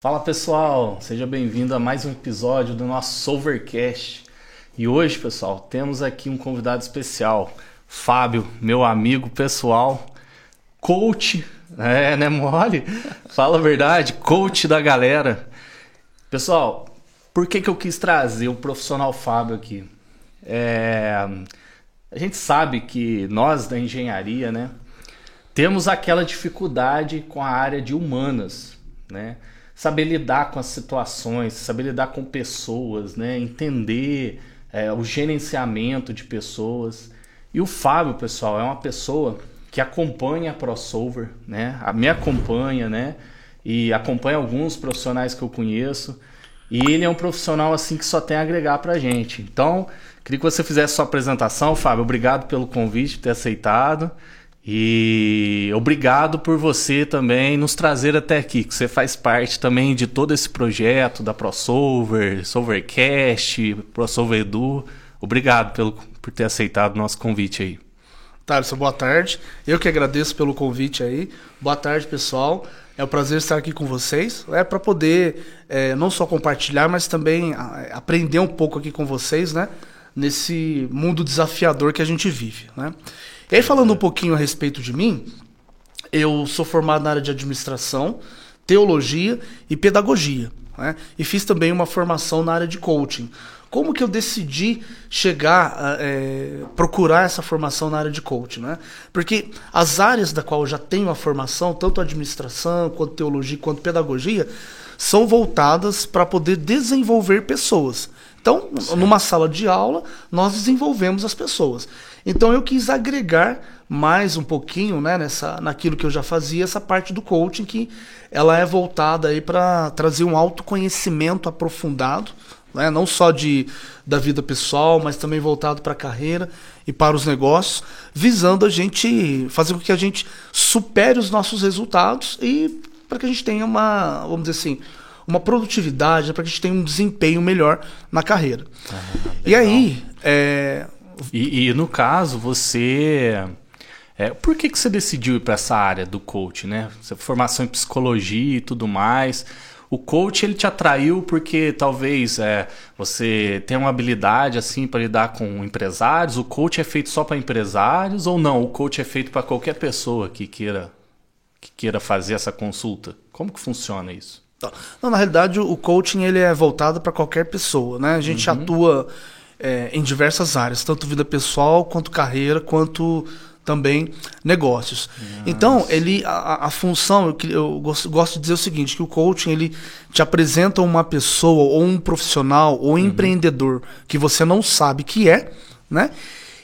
Fala pessoal, seja bem-vindo a mais um episódio do nosso Solvercast. E hoje, pessoal, temos aqui um convidado especial, Fábio, meu amigo pessoal, coach, é, né, mole? Fala a verdade, coach da galera. Pessoal, por que, que eu quis trazer o profissional Fábio aqui? É, a gente sabe que nós da engenharia, né, temos aquela dificuldade com a área de humanas, né? Saber lidar com as situações, saber lidar com pessoas, né? entender é, o gerenciamento de pessoas. E o Fábio, pessoal, é uma pessoa que acompanha a Crossover, né? me acompanha, né? E acompanha alguns profissionais que eu conheço. E ele é um profissional assim que só tem a agregar pra gente. Então, queria que você fizesse sua apresentação, Fábio. Obrigado pelo convite, por ter aceitado. E obrigado por você também nos trazer até aqui, que você faz parte também de todo esse projeto da ProSolver, Solvercast, ProSolver Edu. Obrigado pelo, por ter aceitado o nosso convite aí. Thaleson, boa tarde. Eu que agradeço pelo convite aí. Boa tarde, pessoal. É um prazer estar aqui com vocês. É para poder é, não só compartilhar, mas também aprender um pouco aqui com vocês, né? Nesse mundo desafiador que a gente vive, né? E aí, falando um pouquinho a respeito de mim, eu sou formado na área de administração, teologia e pedagogia. Né? E fiz também uma formação na área de coaching. Como que eu decidi chegar é, procurar essa formação na área de coaching? Né? Porque as áreas da qual eu já tenho a formação, tanto administração, quanto teologia, quanto pedagogia, são voltadas para poder desenvolver pessoas. Então, numa sala de aula, nós desenvolvemos as pessoas. Então eu quis agregar mais um pouquinho, né, nessa, naquilo que eu já fazia, essa parte do coaching que ela é voltada aí para trazer um autoconhecimento aprofundado, né, não só de da vida pessoal, mas também voltado para a carreira e para os negócios, visando a gente fazer com que a gente supere os nossos resultados e para que a gente tenha uma, vamos dizer assim, uma produtividade, para que a gente tenha um desempenho melhor na carreira. Ah, e aí, é, e, e no caso, você. É, por que, que você decidiu ir para essa área do coach, né? Formação em psicologia e tudo mais. O coach ele te atraiu porque talvez é, você tem uma habilidade assim para lidar com empresários. O coach é feito só para empresários ou não? O coach é feito para qualquer pessoa que queira que queira fazer essa consulta. Como que funciona isso? Não, na realidade o coaching ele é voltado para qualquer pessoa, né? A gente uhum. atua é, em diversas áreas, tanto vida pessoal, quanto carreira, quanto também negócios. Nossa. Então, ele a, a função, eu, eu gosto, gosto, de dizer o seguinte, que o coaching ele te apresenta uma pessoa ou um profissional ou um uhum. empreendedor que você não sabe que é, né?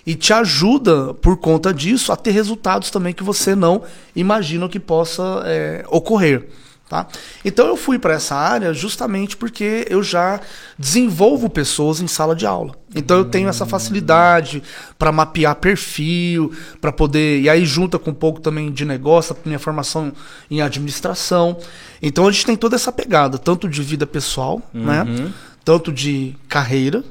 E te ajuda, por conta disso, a ter resultados também que você não imagina que possa é, ocorrer. Tá? Então eu fui para essa área justamente porque eu já desenvolvo pessoas em sala de aula. Então eu tenho essa facilidade para mapear perfil, para poder. E aí junta com um pouco também de negócio, minha formação em administração. Então a gente tem toda essa pegada, tanto de vida pessoal, né? uhum. né? Tanto de carreira,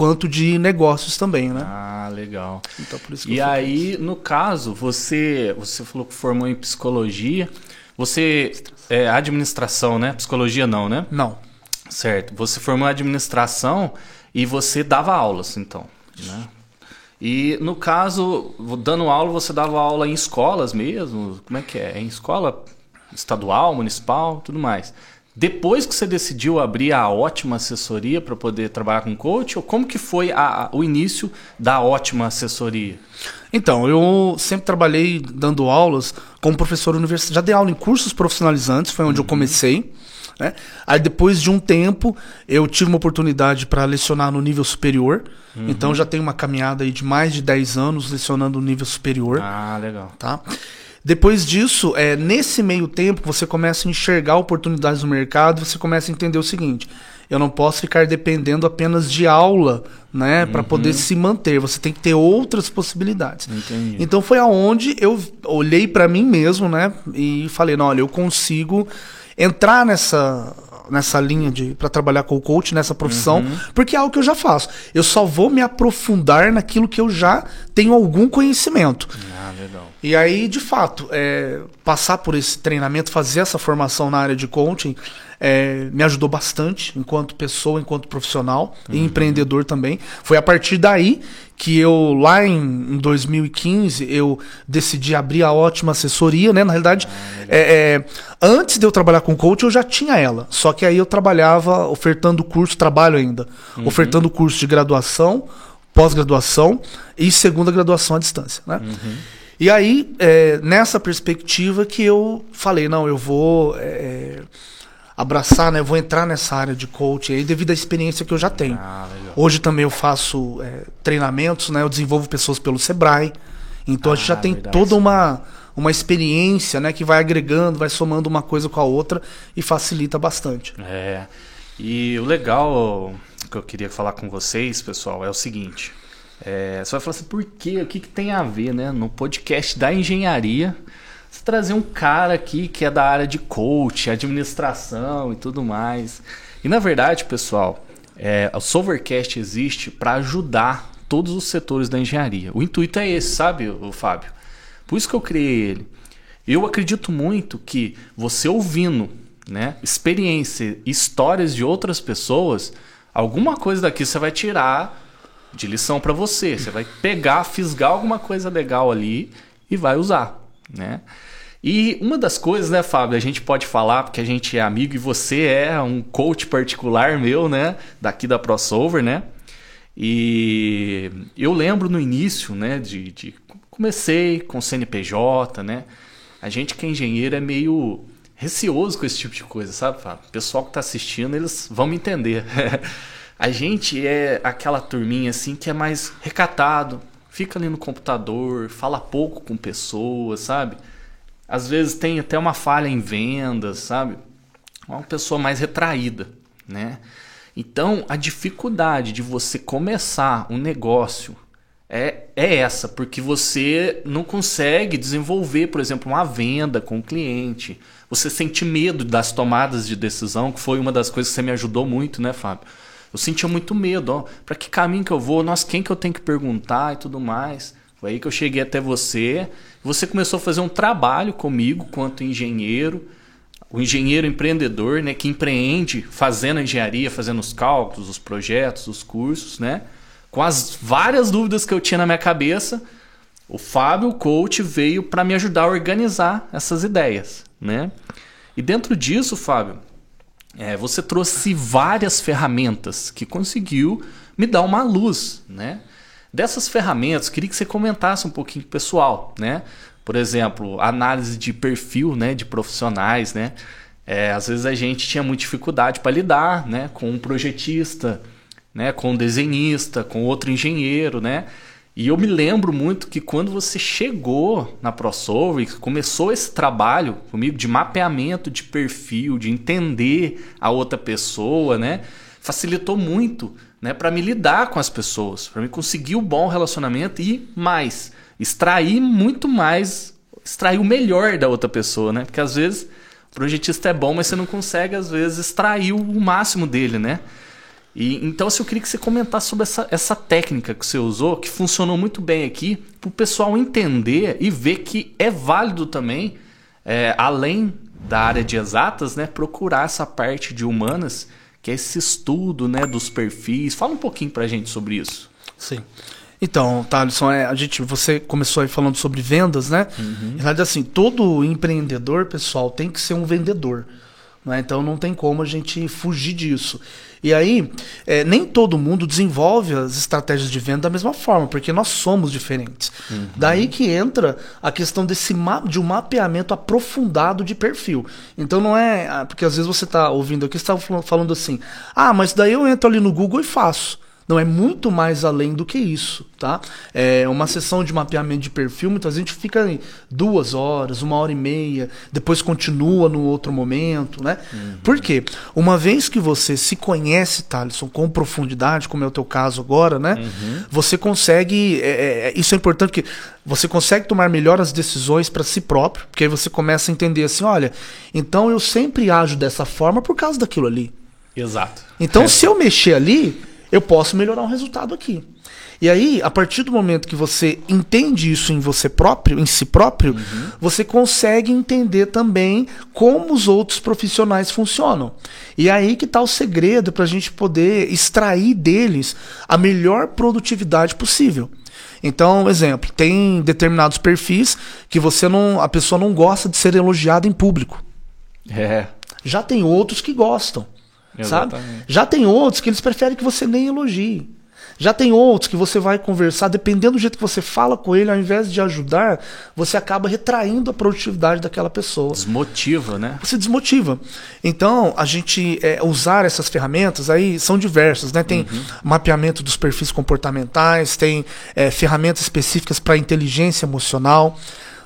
quanto de negócios também, né? Ah, legal. Então, por isso que e aí, no caso, você, você falou que formou em psicologia. Você é administração, né? Psicologia não, né? Não. Certo. Você formou administração e você dava aulas, então, né? E no caso, dando aula, você dava aula em escolas mesmo? Como é que é? Em escola estadual, municipal, tudo mais. Depois que você decidiu abrir a ótima assessoria para poder trabalhar com coach, ou como que foi a, o início da ótima assessoria? Então, eu sempre trabalhei dando aulas como professor universitário. Já dei aula em cursos profissionalizantes, foi onde uhum. eu comecei. Né? Aí depois de um tempo, eu tive uma oportunidade para lecionar no nível superior. Uhum. Então já tenho uma caminhada aí de mais de 10 anos lecionando no nível superior. Ah, legal. Tá? Depois disso, é, nesse meio tempo, você começa a enxergar oportunidades no mercado, você começa a entender o seguinte: eu não posso ficar dependendo apenas de aula, né, uhum. para poder se manter. Você tem que ter outras possibilidades. Entendi. Então foi aonde eu olhei para mim mesmo, né, e falei, não, olha, eu consigo entrar nessa nessa linha de para trabalhar com o coach nessa profissão, uhum. porque é algo que eu já faço. Eu só vou me aprofundar naquilo que eu já tenho algum conhecimento. Ah, legal. E aí, de fato, é, passar por esse treinamento, fazer essa formação na área de coaching, é, me ajudou bastante enquanto pessoa, enquanto profissional uhum. e empreendedor também. Foi a partir daí que eu, lá em, em 2015, eu decidi abrir a ótima assessoria, né? Na realidade, é, é, antes de eu trabalhar com coach, eu já tinha ela. Só que aí eu trabalhava ofertando curso, trabalho ainda, uhum. ofertando curso de graduação, pós-graduação e segunda graduação à distância, né? Uhum. E aí, é, nessa perspectiva que eu falei, não, eu vou é, abraçar, né? Vou entrar nessa área de coaching aí devido à experiência que eu já tenho. Ah, Hoje também eu faço é, treinamentos, né? Eu desenvolvo pessoas pelo Sebrae. Então ah, a gente já ah, tem verdade. toda uma, uma experiência, né? Que vai agregando, vai somando uma coisa com a outra e facilita bastante. É. E o legal que eu queria falar com vocês, pessoal, é o seguinte. É, você vai falar assim, por quê? O que, que tem a ver, né? No podcast da engenharia, você trazer um cara aqui que é da área de coach, administração e tudo mais. E na verdade, pessoal, é, o Solvercast existe para ajudar todos os setores da engenharia. O intuito é esse, sabe, o Fábio? Por isso que eu criei ele. Eu acredito muito que você ouvindo, né, experiência, histórias de outras pessoas, alguma coisa daqui você vai tirar de lição para você. Você vai pegar, fisgar alguma coisa legal ali e vai usar, né? E uma das coisas, né, Fábio, a gente pode falar, porque a gente é amigo e você é um coach particular meu, né, daqui da Crossover, né? E eu lembro no início, né, de, de comecei com CNPJ, né? A gente que é engenheiro é meio receoso com esse tipo de coisa, sabe, Fábio? O pessoal que está assistindo, eles vão me entender. A gente é aquela turminha assim que é mais recatado, fica ali no computador, fala pouco com pessoas, sabe? Às vezes tem até uma falha em vendas, sabe? É uma pessoa mais retraída, né? Então, a dificuldade de você começar um negócio é, é essa, porque você não consegue desenvolver, por exemplo, uma venda com o cliente. Você sente medo das tomadas de decisão, que foi uma das coisas que você me ajudou muito, né, Fábio? Eu sentia muito medo, ó, para que caminho que eu vou, nossa, quem que eu tenho que perguntar e tudo mais. Foi aí que eu cheguei até você. Você começou a fazer um trabalho comigo quanto engenheiro, o engenheiro empreendedor, né, que empreende fazendo a engenharia, fazendo os cálculos, os projetos, os cursos, né? Com as várias dúvidas que eu tinha na minha cabeça, o Fábio, coach, veio para me ajudar a organizar essas ideias, né? E dentro disso, Fábio, é, você trouxe várias ferramentas que conseguiu me dar uma luz, né? Dessas ferramentas, queria que você comentasse um pouquinho pessoal, né? Por exemplo, análise de perfil, né, de profissionais, né? É, às vezes a gente tinha muita dificuldade para lidar, né, com um projetista, né, com um desenhista, com outro engenheiro, né? E eu me lembro muito que quando você chegou na ProSolve, começou esse trabalho comigo de mapeamento de perfil, de entender a outra pessoa, né? Facilitou muito, né, para me lidar com as pessoas, para me conseguir o um bom relacionamento e mais, extrair muito mais, extrair o melhor da outra pessoa, né? Porque às vezes o projetista é bom, mas você não consegue às vezes extrair o máximo dele, né? E, então, assim, eu queria que você comentasse sobre essa, essa técnica que você usou, que funcionou muito bem aqui, para o pessoal entender e ver que é válido também, é, além da área de exatas, né, procurar essa parte de humanas, que é esse estudo né, dos perfis. Fala um pouquinho para a gente sobre isso. Sim. Então, Thaleson, é, a gente, você começou aí falando sobre vendas, né? Uhum. Na verdade, assim, todo empreendedor, pessoal, tem que ser um vendedor. Né? Então não tem como a gente fugir disso. E aí, é, nem todo mundo desenvolve as estratégias de venda da mesma forma, porque nós somos diferentes. Uhum. Daí que entra a questão desse de um mapeamento aprofundado de perfil. Então não é. Ah, porque às vezes você está ouvindo aqui, você está falando assim: ah, mas daí eu entro ali no Google e faço. Não, é muito mais além do que isso, tá? É uma sessão de mapeamento de perfil, muitas vezes a gente fica duas horas, uma hora e meia, depois continua no outro momento, né? Uhum. Por quê? Uma vez que você se conhece, Thaleson, com profundidade, como é o teu caso agora, né? Uhum. Você consegue, é, é, é isso é importante porque você consegue tomar melhor as decisões para si próprio, porque aí você começa a entender assim, olha, então eu sempre ajo dessa forma por causa daquilo ali. Exato. Então, é. se eu mexer ali, eu posso melhorar um resultado aqui. E aí, a partir do momento que você entende isso em você próprio, em si próprio, uhum. você consegue entender também como os outros profissionais funcionam. E é aí que está o segredo para a gente poder extrair deles a melhor produtividade possível. Então, exemplo, tem determinados perfis que você não, a pessoa não gosta de ser elogiada em público. É. Já tem outros que gostam, Exatamente. sabe? Já tem outros que eles preferem que você nem elogie. Já tem outros que você vai conversar, dependendo do jeito que você fala com ele, ao invés de ajudar, você acaba retraindo a produtividade daquela pessoa. Desmotiva, né? Você desmotiva. Então, a gente é, usar essas ferramentas aí são diversas, né? Tem uhum. mapeamento dos perfis comportamentais, tem é, ferramentas específicas para inteligência emocional.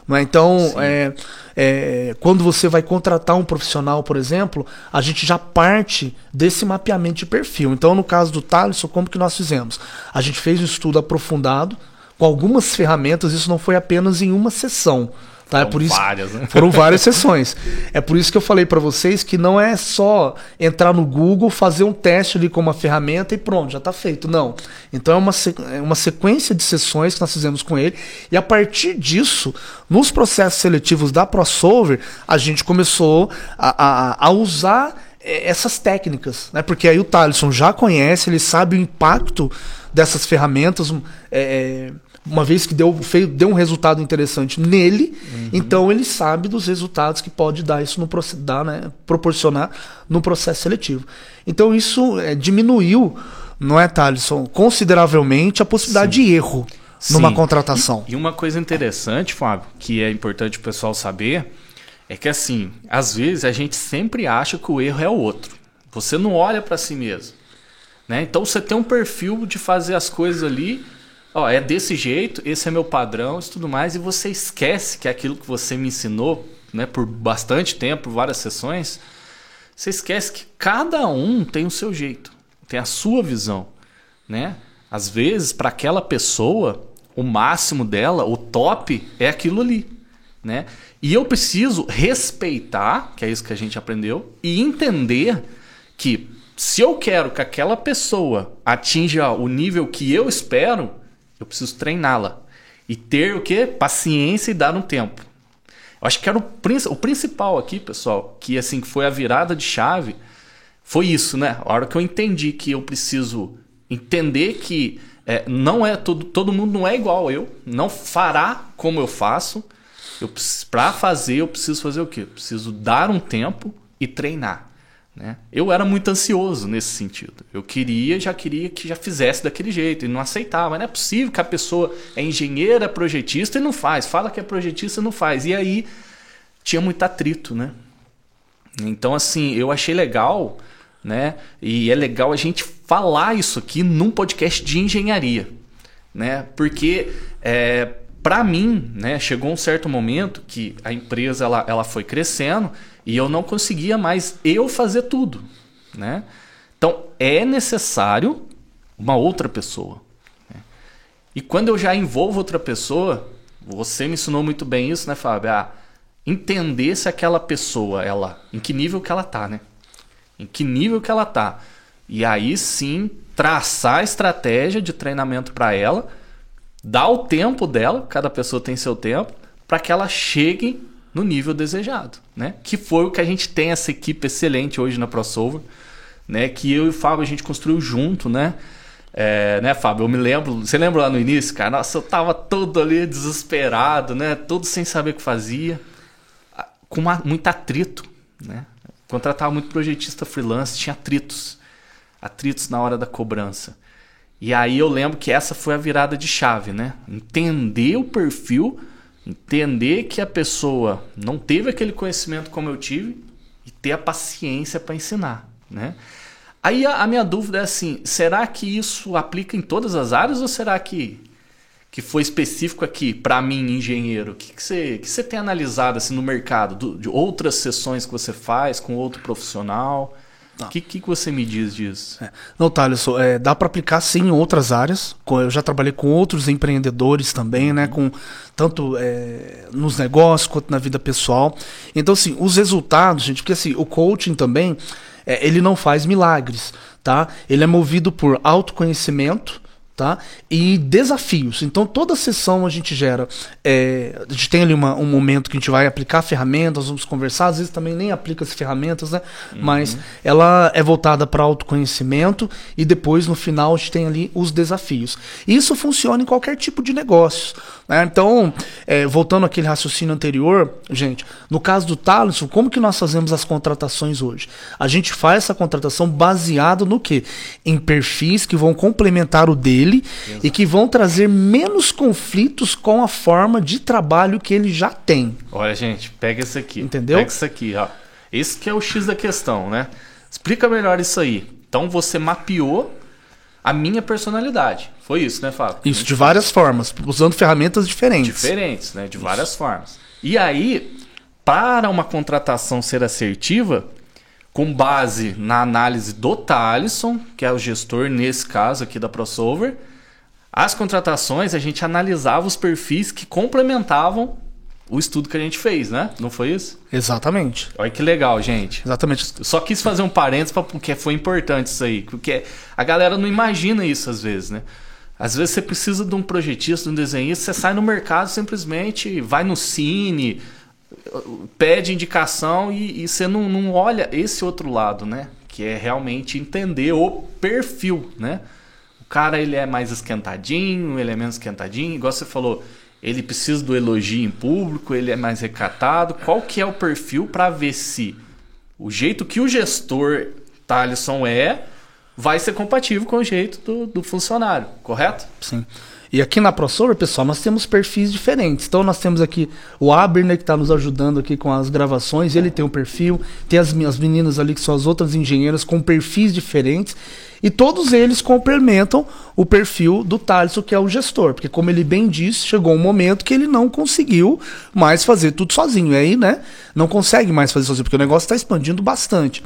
Né? Então, é, é, quando você vai contratar um profissional, por exemplo, a gente já parte desse mapeamento de perfil. Então, no caso do Thaleson, como que nós fizemos? A gente fez um estudo aprofundado com algumas ferramentas, isso não foi apenas em uma sessão. Tá? É por isso, várias, né? Foram várias sessões. É por isso que eu falei para vocês que não é só entrar no Google, fazer um teste ali com uma ferramenta e pronto, já está feito. Não. Então é uma, é uma sequência de sessões que nós fizemos com ele. E a partir disso, nos processos seletivos da ProSolver, a gente começou a, a, a usar é, essas técnicas, né? Porque aí o Thaleson já conhece, ele sabe o impacto dessas ferramentas. É, é uma vez que deu, fez, deu um resultado interessante nele, uhum. então ele sabe dos resultados que pode dar isso no dar, né, proporcionar no processo seletivo. Então isso é, diminuiu, não é, Thaleson, consideravelmente a possibilidade Sim. de erro Sim. numa contratação. E, e uma coisa interessante, Fábio, que é importante o pessoal saber, é que assim, às vezes a gente sempre acha que o erro é o outro. Você não olha para si mesmo. Né? Então você tem um perfil de fazer as coisas ali ó, é desse jeito, esse é meu padrão, e tudo mais, e você esquece que aquilo que você me ensinou, né, por bastante tempo, várias sessões, você esquece que cada um tem o seu jeito, tem a sua visão, né? Às vezes, para aquela pessoa, o máximo dela, o top é aquilo ali, né? E eu preciso respeitar, que é isso que a gente aprendeu, e entender que se eu quero que aquela pessoa atinja o nível que eu espero, eu preciso treiná-la. E ter o quê? Paciência e dar um tempo. Eu acho que era o, o principal aqui, pessoal, que assim foi a virada de chave, foi isso, né? A hora que eu entendi que eu preciso entender que é, não é todo, todo mundo não é igual eu, não fará como eu faço. Eu para fazer eu preciso fazer o quê? Eu preciso dar um tempo e treinar. Né? Eu era muito ansioso nesse sentido. Eu queria, já queria que já fizesse daquele jeito e não aceitava. Não é possível que a pessoa é engenheira, projetista e não faz. Fala que é projetista e não faz. E aí tinha muito atrito, né? Então assim, eu achei legal, né? E é legal a gente falar isso aqui num podcast de engenharia, né? Porque é, para mim, né? Chegou um certo momento que a empresa ela, ela foi crescendo e eu não conseguia mais eu fazer tudo, né? Então é necessário uma outra pessoa. Né? E quando eu já envolvo outra pessoa, você me ensinou muito bem isso, né, Fábio? Ah, entender se aquela pessoa, ela, em que nível que ela tá, né? Em que nível que ela tá. E aí sim traçar a estratégia de treinamento para ela, dar o tempo dela, cada pessoa tem seu tempo, para que ela chegue no nível desejado, né? Que foi o que a gente tem essa equipe excelente hoje na ProSolver, né? Que eu e o Fábio a gente construiu junto, né? É, né, Fábio? Eu me lembro, você lembra lá no início, cara? Nossa, eu tava todo ali desesperado, né? Todo sem saber o que fazia, com uma, muito atrito, né? Contratava muito projetista freelance, tinha atritos, atritos na hora da cobrança. E aí eu lembro que essa foi a virada de chave, né? Entender o perfil Entender que a pessoa não teve aquele conhecimento como eu tive e ter a paciência para ensinar, né? Aí a, a, minha dúvida é assim, será que isso aplica em todas as áreas ou será que que foi específico aqui para mim, engenheiro? O que, que, você, que você tem analisado assim, no mercado, do, de outras sessões que você faz com outro profissional? O que, que, você me diz disso? É. Não, Thales, é, dá para aplicar sim em outras áreas. Eu já trabalhei com outros empreendedores também, né? Com, tanto é, nos negócios quanto na vida pessoal. Então, assim, os resultados, gente, porque assim, o coaching também, é, ele não faz milagres. tá? Ele é movido por autoconhecimento, tá? E desafios. Então toda sessão a gente gera, é, a gente tem ali uma, um momento que a gente vai aplicar ferramentas, vamos conversar, às vezes também nem aplica as ferramentas, né? Uhum. Mas ela é voltada para autoconhecimento e depois no final a gente tem ali os desafios. Isso funciona em qualquer tipo de negócio. Né? Então, é, voltando àquele raciocínio anterior, gente, no caso do Thaleson, como que nós fazemos as contratações hoje? A gente faz essa contratação baseado no quê? Em perfis que vão complementar o dele Exato. e que vão trazer menos conflitos com a forma de trabalho que ele já tem. Olha, gente, pega isso aqui. Entendeu? Pega isso aqui, ó. Esse que é o X da questão, né? Explica melhor isso aí. Então você mapeou a minha personalidade. Foi isso, né, Fábio? Isso, de várias formas, usando ferramentas diferentes. Diferentes, né? De várias isso. formas. E aí, para uma contratação ser assertiva, com base na análise do Thalisson, que é o gestor nesse caso aqui da Crossover, as contratações a gente analisava os perfis que complementavam o estudo que a gente fez, né? Não foi isso? Exatamente. Olha que legal, gente. Exatamente. só quis fazer um parênteses porque foi importante isso aí. Porque a galera não imagina isso às vezes, né? Às vezes você precisa de um projetista, de um desenhista, você sai no mercado simplesmente, vai no cine, pede indicação e, e você não, não olha esse outro lado, né? Que é realmente entender o perfil, né? O cara ele é mais esquentadinho, ele é menos esquentadinho, igual você falou ele precisa do elogio em público, ele é mais recatado. Qual que é o perfil para ver se o jeito que o gestor Thaleson é vai ser compatível com o jeito do, do funcionário, correto? Sim. E aqui na ProSolar, pessoal, nós temos perfis diferentes. Então nós temos aqui o Aberner que está nos ajudando aqui com as gravações, ele tem um perfil, tem as minhas meninas ali que são as outras engenheiras com perfis diferentes. E todos eles complementam o perfil do Thaleson, que é o gestor. Porque, como ele bem disse, chegou um momento que ele não conseguiu mais fazer tudo sozinho. E aí, né? Não consegue mais fazer sozinho, porque o negócio está expandindo bastante.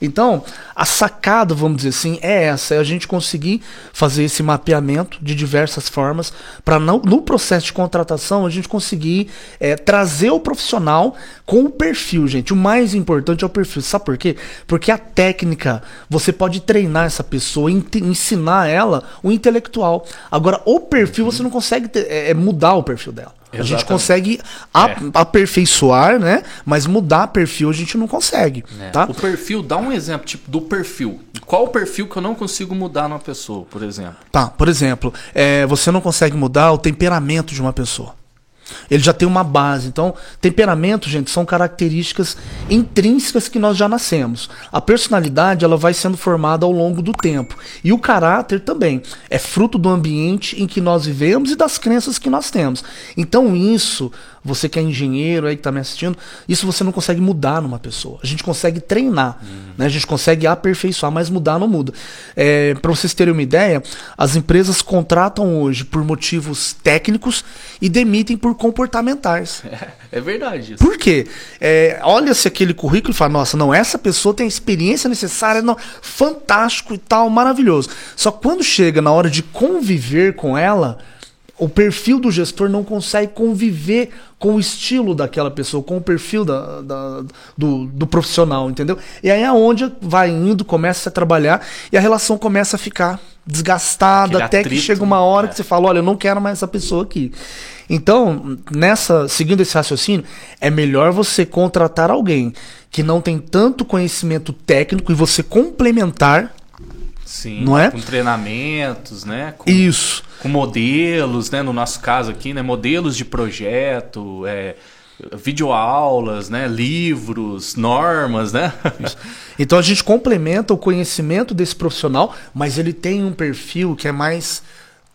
Então, a sacada, vamos dizer assim, é essa: é a gente conseguir fazer esse mapeamento de diversas formas para no processo de contratação a gente conseguir é, trazer o profissional com o perfil, gente. O mais importante é o perfil. Sabe por quê? Porque a técnica, você pode treinar essa pessoa, ensinar ela o intelectual. Agora, o perfil, você não consegue ter, é, é mudar o perfil dela. Exatamente. A gente consegue a, é. aperfeiçoar, né? Mas mudar perfil a gente não consegue. É. Tá? O perfil, dá um exemplo, tipo, do perfil. Qual o perfil que eu não consigo mudar numa pessoa, por exemplo? Tá, por exemplo, é, você não consegue mudar o temperamento de uma pessoa. Ele já tem uma base. Então, temperamento, gente, são características intrínsecas que nós já nascemos. A personalidade, ela vai sendo formada ao longo do tempo. E o caráter também é fruto do ambiente em que nós vivemos e das crenças que nós temos. Então, isso você que é engenheiro aí que está me assistindo, isso você não consegue mudar numa pessoa. A gente consegue treinar, uhum. né? a gente consegue aperfeiçoar, mas mudar não muda. É, Para vocês terem uma ideia, as empresas contratam hoje por motivos técnicos e demitem por comportamentais. É, é verdade isso. Por quê? É, Olha-se aquele currículo e fala, nossa, não, essa pessoa tem a experiência necessária, não, fantástico e tal, maravilhoso. Só quando chega na hora de conviver com ela, o perfil do gestor não consegue conviver com o estilo daquela pessoa, com o perfil da, da, do, do, profissional, entendeu? E aí é onde vai indo, começa a trabalhar e a relação começa a ficar desgastada, Aquele até atrito, que chega uma hora é. que você fala, olha, eu não quero mais essa pessoa aqui. Então, nessa, seguindo esse raciocínio, é melhor você contratar alguém que não tem tanto conhecimento técnico e você complementar Sim, não é? com treinamentos, né? Com, Isso. Com modelos, né? No nosso caso aqui, né? Modelos de projeto, é, videoaulas, né? Livros, normas, né? Isso. Então a gente complementa o conhecimento desse profissional, mas ele tem um perfil que é mais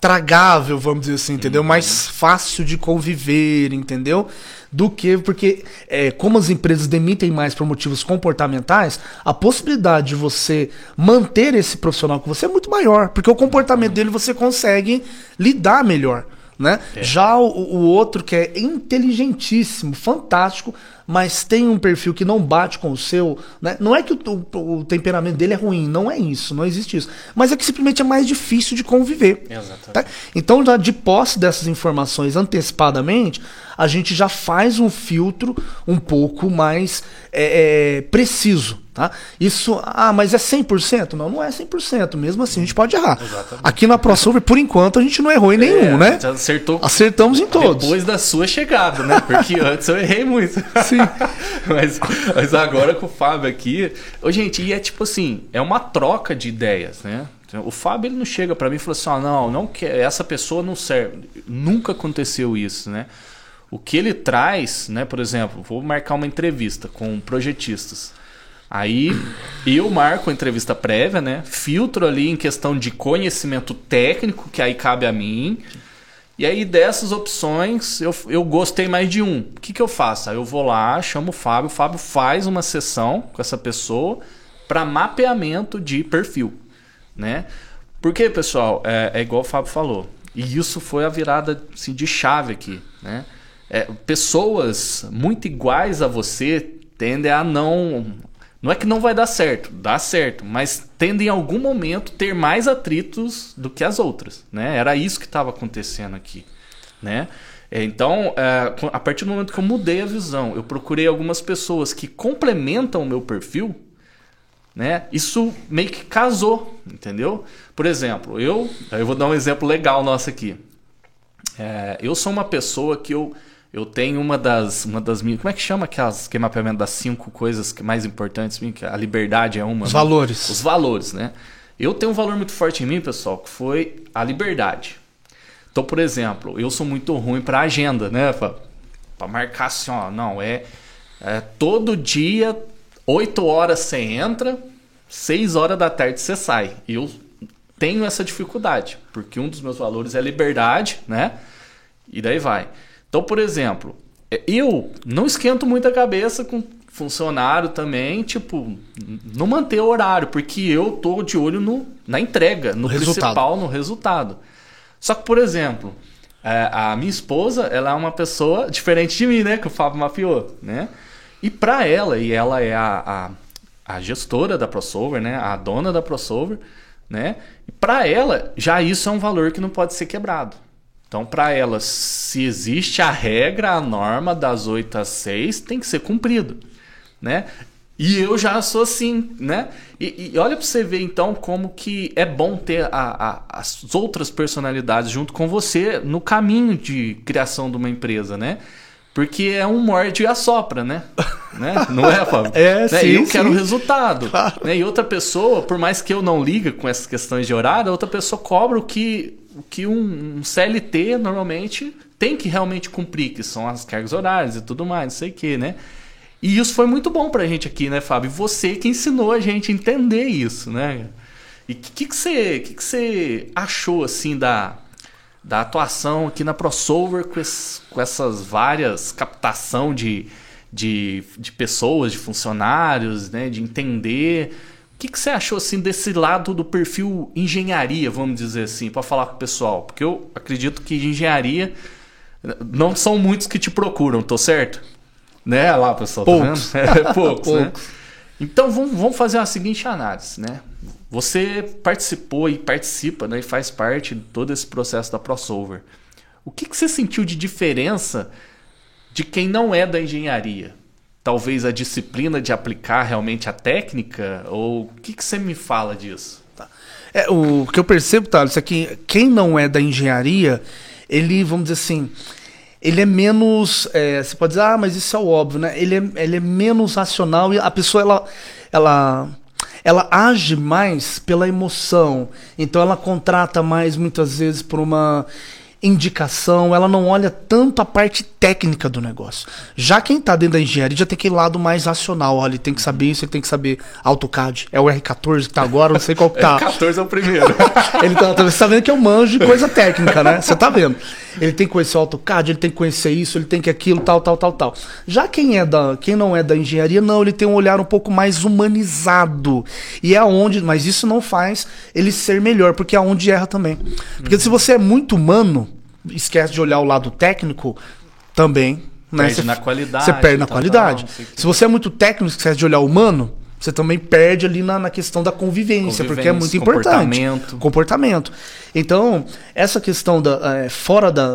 tragável, vamos dizer assim, entendeu? Uhum. Mais fácil de conviver, entendeu? Do que porque é, como as empresas demitem mais por motivos comportamentais, a possibilidade de você manter esse profissional com você é muito maior, porque o comportamento dele você consegue lidar melhor. Né? É. Já o, o, outro que é inteligentíssimo, fantástico, mas tem um perfil que não bate com o seu. Né? Não é que o, o, o, temperamento dele é ruim, não é isso, não existe isso. Mas é que simplesmente é mais difícil de conviver. Tá? Então, já de posse dessas informações antecipadamente, a gente já faz um filtro um pouco mais é, é, preciso. Tá? Isso, ah, mas é 100%? Não, não é 100%. Mesmo assim, a gente pode errar. Exatamente. Aqui na ProSolver, por enquanto, a gente não errou em nenhum, é, né? acertou. Acertamos em todos. Depois da sua chegada, né? Porque antes eu errei muito. Sim. mas, mas agora com o Fábio aqui. Ô, gente, e é tipo assim: é uma troca de ideias, né? O Fábio ele não chega para mim e fala assim: ah, não, não quer, essa pessoa não serve. Nunca aconteceu isso, né? O que ele traz, né? Por exemplo, vou marcar uma entrevista com projetistas. Aí eu marco a entrevista prévia, né? Filtro ali em questão de conhecimento técnico, que aí cabe a mim. E aí dessas opções, eu, eu gostei mais de um. O que, que eu faço? Aí eu vou lá, chamo o Fábio, o Fábio faz uma sessão com essa pessoa para mapeamento de perfil, né? Porque, pessoal, é, é, igual o Fábio falou. E isso foi a virada assim, de chave aqui, né? É, pessoas muito iguais a você tendem a não não é que não vai dar certo, dá certo, mas tende em algum momento ter mais atritos do que as outras, né? Era isso que estava acontecendo aqui, né? É, então, é, a partir do momento que eu mudei a visão, eu procurei algumas pessoas que complementam o meu perfil, né? Isso meio que casou, entendeu? Por exemplo, eu, eu vou dar um exemplo legal nosso aqui. É, eu sou uma pessoa que eu eu tenho uma das, uma das minhas. Como é que chama aquelas que mapeamento das cinco coisas mais importantes? A liberdade é uma. Os né? valores. Os valores, né? Eu tenho um valor muito forte em mim, pessoal, que foi a liberdade. Então, por exemplo, eu sou muito ruim para agenda, né? Para marcar assim, ó, não, é, é todo dia, 8 horas você entra, 6 horas da tarde você sai. Eu tenho essa dificuldade, porque um dos meus valores é liberdade, né? E daí vai. Então, por exemplo, é, eu não esquento muito a cabeça com funcionário também, tipo, não manter o horário, porque eu tô de olho no, na entrega, no resultado. principal, no resultado. Só que, por exemplo, é, a minha esposa, ela é uma pessoa diferente de mim, né? Que o Fábio mafiou, né? E para ela, e ela é a, a, a, gestora da ProSolver, né? A dona da ProSolver, né? Para ela, já isso é um valor que não pode ser quebrado. Então, para elas, se existe a regra, a norma das 8 às 6, tem que ser cumprido, né? E eu já sou assim, né? E, e olha para você ver então como que é bom ter a, a, as outras personalidades junto com você no caminho de criação de uma empresa, né? Porque é um morde e assopra, né? né? Não é, Fábio? É, né? sim, Eu sim. quero o resultado. Claro. Né? E outra pessoa, por mais que eu não liga com essas questões de horário, outra pessoa cobra o que o que um, um, CLT normalmente tem que realmente cumprir, que são as cargas horárias e tudo mais, não sei o que, né? E isso foi muito bom pra gente aqui, né, Fábio? Você que ensinou a gente a entender isso, né? E o que, que, você, que, que você achou, assim, da, da atuação aqui na ProSolver com, com essas várias captação de, de, de pessoas, de funcionários, né? De entender que, que você achou assim desse lado do perfil engenharia, vamos dizer assim, para falar com o pessoal? Porque eu acredito que engenharia não são muitos que te procuram, tô certo? Né, lá, pessoal, poucos. tá vendo? É, poucos, né? poucos. Né? Então vamos, vamos fazer a seguinte análise, né? Você participou e participa, né, e faz parte de todo esse processo da ProSolver. O que, que você sentiu de diferença de quem não é da engenharia? Talvez a disciplina de aplicar realmente a técnica? Ou o que, que você me fala disso? Tá. É, o que eu percebo, Thales, é que quem não é da engenharia, ele, vamos dizer assim, ele é menos. É, você pode dizer, ah, mas isso é óbvio, né? Ele é, ele é menos racional e a pessoa, ela. ela ela age mais pela emoção, então ela contrata mais muitas vezes por uma indicação, ela não olha tanto a parte técnica do negócio. Já quem está dentro da engenharia já tem aquele lado mais racional, olha, ele tem que saber isso, ele tem que saber AutoCAD. É o R14 que está agora, não sei qual que tá. R14 é o primeiro. ele tá, tá, você tá vendo que eu manjo de coisa técnica, né? Você tá vendo. Ele tem que conhecer o AutoCAD, ele tem que conhecer isso, ele tem que aquilo, tal, tal, tal, tal. Já quem é da, quem não é da engenharia, não, ele tem um olhar um pouco mais humanizado. E é onde, mas isso não faz ele ser melhor, porque é onde erra também. Porque se você é muito humano, esquece de olhar o lado técnico, também. Né? Perde na qualidade. Você perde na qualidade. Se você é muito técnico, esquece de olhar o humano, Você também perde ali na, na questão da convivência, porque é muito importante. Comportamento. Comportamento. Então, essa questão da, é, fora da,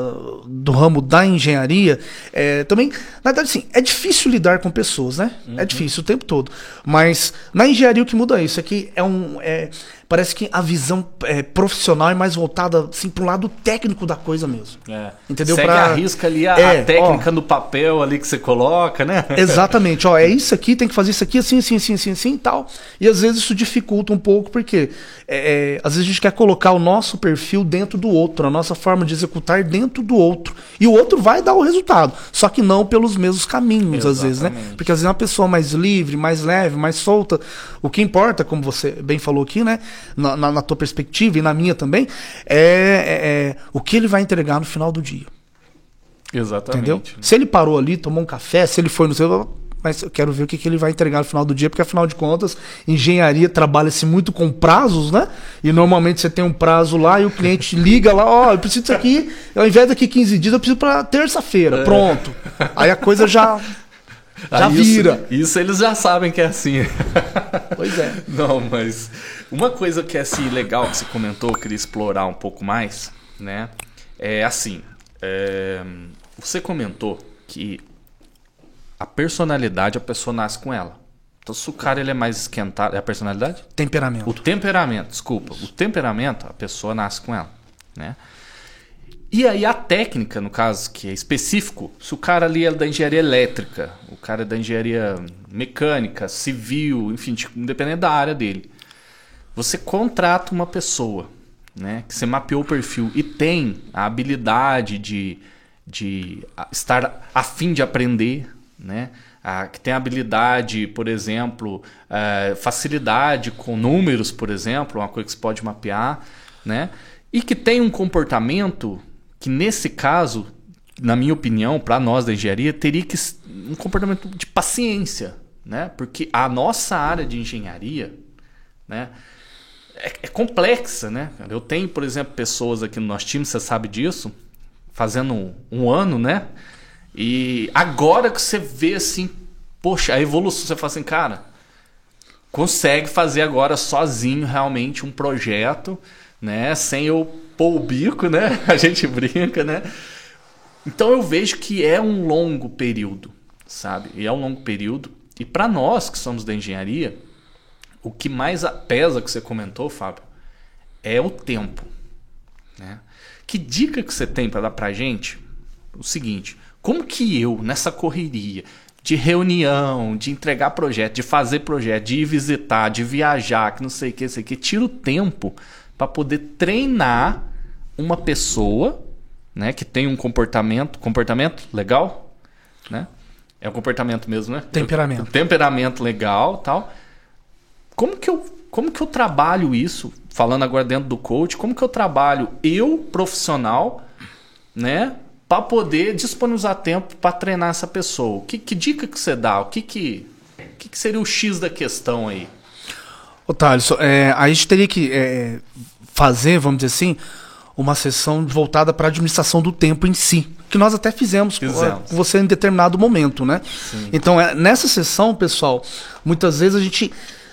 do ramo da engenharia, é, também, na verdade, assim, é difícil lidar com pessoas, né? É difícil o tempo todo. Mas na engenharia o que muda isso é que é um. É, parece que a visão é, profissional é mais voltada assim, para o lado técnico da coisa mesmo. É. Entendeu? Segue Pra- a risca ali a, É, a técnica ó. no papel ali que você coloca, né? Exatamente, ó, é isso aqui, tem que fazer isso aqui, assim, assim, assim, assim, assim e tal. E às vezes isso dificulta um pouco, porque é, é, às vezes a gente quer colocar o nosso perfil dentro do outro, a nossa forma de executar dentro do outro. E o outro vai dar o resultado, só que não pelos mesmos caminhos, às vezes, né? Exatamente. Porque às vezes é uma pessoa mais livre, mais leve, mais solta. O que importa, como você bem falou aqui, né? Na, na- na tua perspectiva e na minha também, é, é- é o que ele vai entregar no final do dia. Exatamente. Entendeu? Se ele parou ali, tomou um café, se ele foi no seu. Mas eu quero ver o que, que ele vai entregar no final do dia, porque afinal de contas, engenharia trabalha-se muito com prazos, né? E normalmente você tem um prazo lá e o cliente liga lá, ó, eu preciso disso aqui, ao invés daqui 15 dias, eu preciso para terça-feira. Pronto. Aí a coisa já. Já Ah, isso- vira. Isso eles já sabem que é assim. Pois é. Não, mas uma coisa que é assim legal que você comentou, eu queria explorar um pouco mais, né? É assim, é, você comentou que a personalidade a pessoa nasce com ela. Então se o cara ele é mais esquentado, é a personalidade? Temperamento. O temperamento, desculpa, o temperamento a pessoa nasce com ela, né? E aí a técnica, no caso, que é específico, se o cara ali é da engenharia elétrica, o cara é da engenharia mecânica, civil, enfim, tipo, independente da área dele, você contrata uma pessoa, né, que você mapeou o perfil e tem a habilidade de, de estar a fim de aprender, né, que tem habilidade, por exemplo, eh, facilidade com números, por exemplo, uma coisa que você pode mapear, né, e que tem um comportamento que nesse caso, na minha opinião, para nós da engenharia, teria que um comportamento de paciência, né? Porque a nossa área de engenharia, né, é, é complexa, né? Eu tenho, por exemplo, pessoas aqui no nosso time, você sabe disso, fazendo um, um ano, né? E agora que você vê assim, poxa, a evolução, você fala assim, cara, consegue fazer agora sozinho realmente um projeto, né? Sem eu pôr o bico, né? A gente brinca, né? Então eu vejo que é um longo período, sabe? E é um longo período. E para nós que somos da engenharia, o que mais pesa que você comentou, Fábio, é o tempo. Né? Que dica que você tem para dar pra gente? O seguinte, como que eu, nessa correria de reunião, de entregar projeto, de fazer projeto, de ir visitar, de viajar, que não sei o que, sei que, tiro tempo para poder treinar uma pessoa, né, que tem um comportamento, comportamento legal, né? É um comportamento mesmo, né? Temperamento. temperamento legal, tal. Como que eu, como que eu trabalho isso? Falando agora dentro do coach, como que eu trabalho eu profissional, né, para poder disponibilizar tempo para treinar essa pessoa? Que, que dica que você dá? O que que, que que seria o X da questão aí? Ô, Thales, é, a gente teria que é, fazer, vamos dizer assim, uma sessão voltada para a administração do tempo em si. Que nós até fizemos, com- Fizemos. com você em determinado momento, né? Então, é, nessa sessão, pessoal, muitas vezes a gente.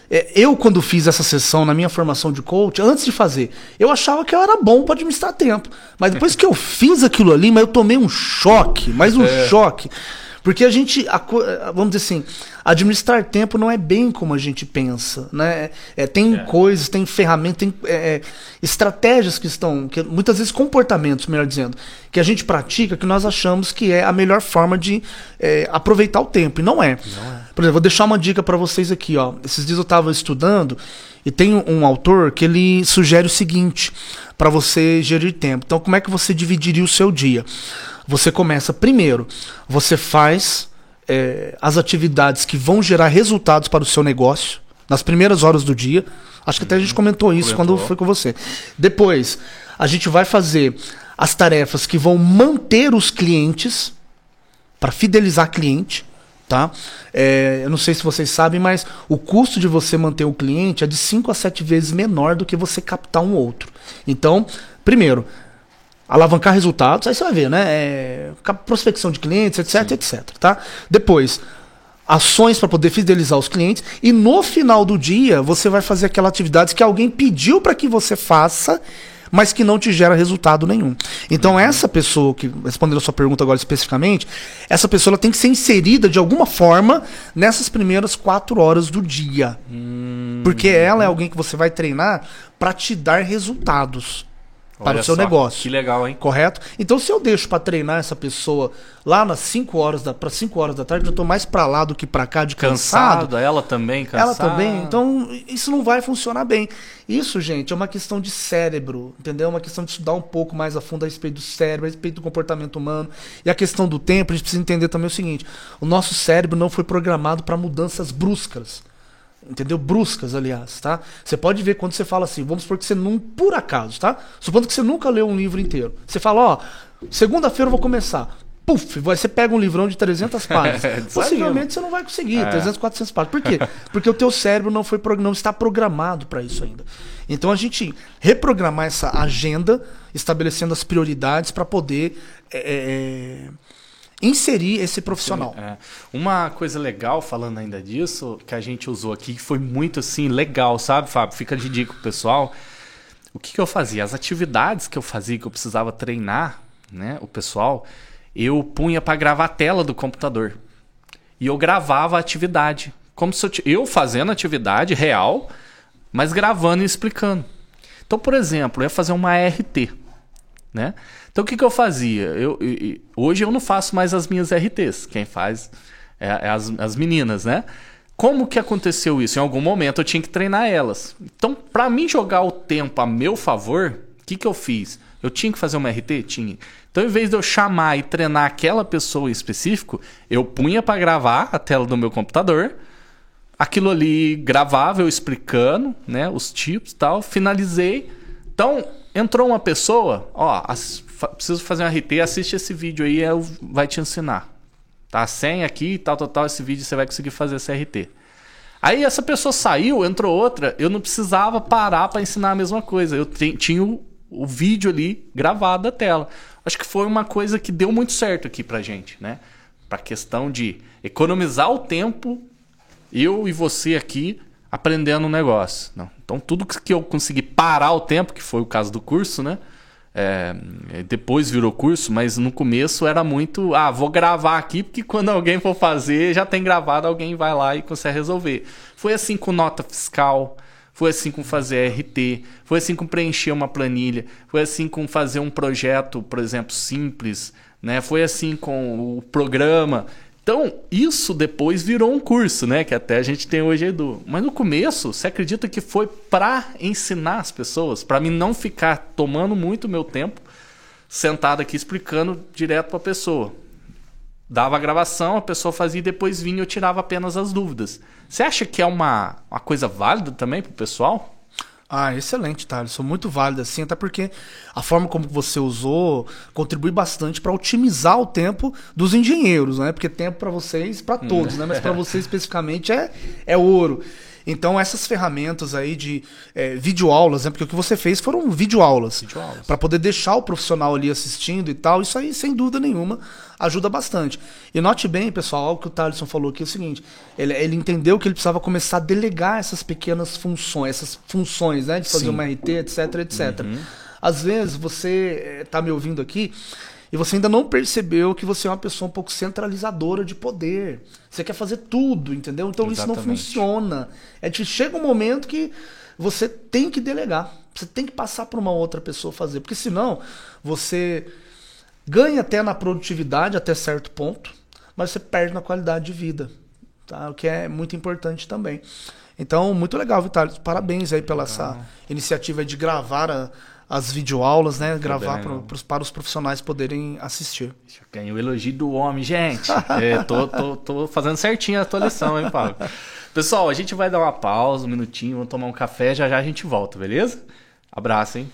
é, eu, quando fiz essa sessão na minha formação de coach, antes de fazer, eu achava que eu era bom para administrar tempo. Mas depois que eu fiz aquilo ali, mas eu tomei um choque, mais um choque. Porque a gente, a vamos dizer assim, administrar tempo não é bem como a gente pensa, né? É, tem coisas, tem ferramentas, tem é, é, estratégias que estão, que muitas vezes comportamentos, melhor dizendo, que a gente pratica que nós achamos que é a melhor forma de é, aproveitar o tempo e não é. Por exemplo, vou deixar uma dica para vocês aqui, ó. Esses dias eu estava estudando e tem um, autor que ele sugere o seguinte para você gerir tempo. Então, como é que você dividiria o seu dia? Você começa primeiro, você faz é, as atividades que vão gerar resultados para o seu negócio nas primeiras horas do dia. Acho que até a gente comentou isso Comentou. quando foi com você. Depois, a gente vai fazer as tarefas que vão manter os clientes para fidelizar cliente, tá? É, eu não sei se vocês sabem, mas o custo de você manter o cliente é de 5 a 7 vezes menor do que você captar um outro. Então, primeiro, alavancar resultados, aí você vai ver, né? É, prospecção de clientes, etc, etc, tá? Depois, ações para poder fidelizar os clientes e no final do dia você vai fazer aquela atividade que alguém pediu para que você faça, mas que não te gera resultado nenhum. Então essa pessoa que respondendo a sua pergunta agora especificamente, essa pessoa tem que ser inserida de alguma forma nessas primeiras quatro horas do dia, porque ela é alguém que você vai treinar para te dar resultados para Olha o seu só, negócio. Que legal, hein? Correto? Então, se eu deixo para treinar essa pessoa lá nas 5 horas da para 5 horas da tarde, eu tô mais para lá do que para cá de cansado. Cansado, ela também cansada. Ela também. Então, isso não vai funcionar bem. Isso, gente, é uma questão de cérebro, entendeu? É uma questão de estudar um pouco mais a fundo a respeito do cérebro, a respeito do comportamento humano. E a questão do tempo, a gente precisa entender também o seguinte: o nosso cérebro não foi programado para mudanças bruscas. Entendeu? Bruscas, aliás, tá? Você pode ver quando você fala assim, vamos supor que você não, por acaso, tá? Supondo que você nunca leu um livro inteiro. Você fala, ó, segunda-feira eu vou começar. Puf, você pega um livrão de 300 páginas. Desanima. Possivelmente você não vai conseguir, É. 300, 400 páginas. Por quê? Porque o teu cérebro não, foi, não está programado para isso ainda. Então a gente reprogramar essa agenda, estabelecendo as prioridades para poder é, é, inserir esse profissional. É. Uma coisa legal, falando ainda disso, que a gente usou aqui, que foi muito assim, legal, sabe, Fábio? Fica de dica pro pessoal. O que, que eu fazia? As atividades que eu fazia, que eu precisava treinar, né, o pessoal, eu punha para gravar a tela do computador. E eu gravava a atividade. Como se eu, eu fazendo atividade real, mas gravando e explicando. Então, por exemplo, eu ia fazer uma RT né? Então o que, que eu fazia? Eu, e- e- hoje eu não faço mais as minhas RTs. Quem faz é, é as, as meninas, né? Como que aconteceu isso? Em algum momento eu tinha que treinar elas. Então, para mim jogar o tempo a meu favor, o que, que eu fiz? Eu tinha que fazer uma RT? Tinha. Então, em vez de eu chamar e treinar aquela pessoa em específico, eu punha para gravar a tela do meu computador aquilo ali gravava eu explicando, né, os tipos e tal, finalizei. Então, entrou uma pessoa, ó, preciso fazer um RT, assiste esse vídeo aí, eu vai te ensinar. Tá senha aqui, tal, tal, tal, esse vídeo você vai conseguir fazer esse RT. Aí essa pessoa saiu, entrou outra, eu não precisava parar para ensinar a mesma coisa. Eu ti- tinha o, o vídeo ali gravado da tela. Acho que foi uma coisa que deu muito certo aqui pra gente, né? Pra questão de economizar o tempo eu e você aqui aprendendo um negócio. Não. Então, tudo que eu consegui parar o tempo, que foi o caso do curso, né? É, depois virou curso, mas no começo era muito. Ah, vou gravar aqui, porque quando alguém for fazer, já tem gravado, alguém vai lá e consegue resolver. Foi assim com nota fiscal, foi assim com fazer RT, foi assim com preencher uma planilha, foi assim com fazer um projeto, por exemplo, simples, né? Foi assim com o programa. Então, isso depois virou um curso, né? Que até a gente tem hoje Edu. Mas no começo, você acredita que foi para ensinar as pessoas? Para mim não ficar tomando muito meu tempo sentado aqui explicando direto para a pessoa. Dava a gravação, a pessoa fazia e depois vinha eu tirava apenas as dúvidas. Você acha que é uma, uma coisa válida também para o pessoal? Ah, excelente, Thales. Sou muito válido assim, até porque a forma como você usou contribui bastante para otimizar o tempo dos engenheiros, né? Porque tempo para vocês, para todos, né? Mas para você especificamente é, é ouro. Então essas ferramentas aí de é, videoaulas, né? Porque o que você fez foram videoaulas. Videoaulas. Para poder deixar o profissional ali assistindo e tal, isso aí, sem dúvida nenhuma, ajuda bastante. E note bem, pessoal, algo que o Thaleson falou aqui é o seguinte: ele, ele entendeu que ele precisava começar a delegar essas pequenas funções, essas funções, né? De fazer Sim. Uhum. uma RT, etc, etc. Às vezes você está me ouvindo aqui e você ainda não percebeu que você é uma pessoa um pouco centralizadora de poder. Você quer fazer tudo, entendeu? Então isso não Exatamente. funciona. É que chega um momento que você tem que delegar. Você tem que passar para uma outra pessoa fazer. Porque senão você ganha até na produtividade até certo ponto, mas você perde na qualidade de vida. Tá? O que é muito importante também. Então, muito legal, Vitório. Parabéns aí pela essa iniciativa de gravar a- as videoaulas, né? Gravar pro- pros- para os profissionais poderem assistir. Ganhei o elogio do homem, gente. É, tô, tô, tô fazendo certinho a tua lição, hein, Paulo? Pessoal, a gente vai dar uma pausa, um minutinho, vamos tomar um café, já já a gente volta, beleza? Abraço, hein?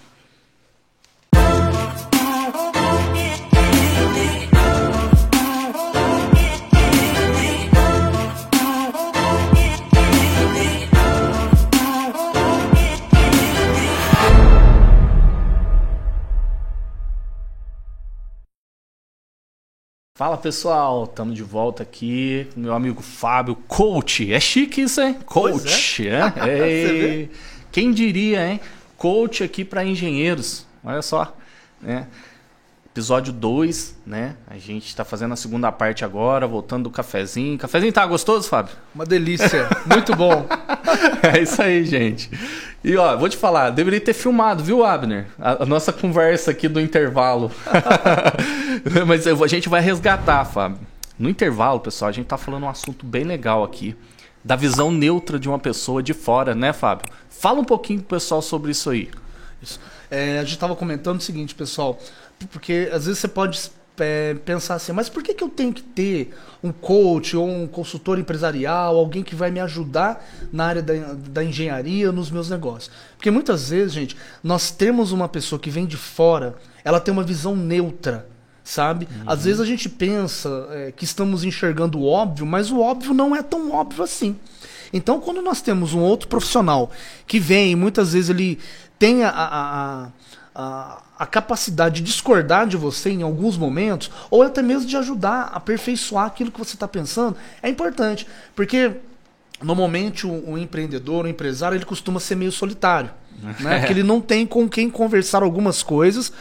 Fala pessoal, estamos de volta aqui com meu amigo Fábio, coach. É chique isso, hein? Coach, é. é. Quem diria, hein? Coach aqui para engenheiros. Olha só, né? Episódio 2, né? A gente está fazendo a segunda parte agora, voltando do cafezinho. Cafezinho tá gostoso, Fábio? Uma delícia, muito bom. é isso aí, gente. E ó, vou te falar, deveria ter filmado, viu, Abner? A, a nossa conversa aqui do intervalo. Mas a gente vai resgatar, Fábio. No intervalo, pessoal, a gente tá falando um assunto bem legal aqui. Da visão neutra de uma pessoa de fora, né, Fábio? Fala um pouquinho pro pessoal sobre isso aí. Isso. É, a gente estava comentando o seguinte, pessoal, porque às vezes você pode é, pensar assim, mas por que, que eu tenho que ter um coach ou um consultor empresarial, alguém que vai me ajudar na área da, da engenharia, nos meus negócios? Porque muitas vezes, gente, nós temos uma pessoa que vem de fora, ela tem uma visão neutra sabe? Uhum. Às vezes a gente pensa é, que estamos enxergando o óbvio, mas o óbvio não é tão óbvio assim. Então, quando nós temos um outro profissional que vem, muitas vezes ele tem a, a, a, a, capacidade de discordar de você em alguns momentos, ou até mesmo de ajudar a aperfeiçoar aquilo que você está pensando, é importante. Porque normalmente o, o, empreendedor, o empresário, ele costuma ser meio solitário. né? Porque ele não tem com quem conversar algumas coisas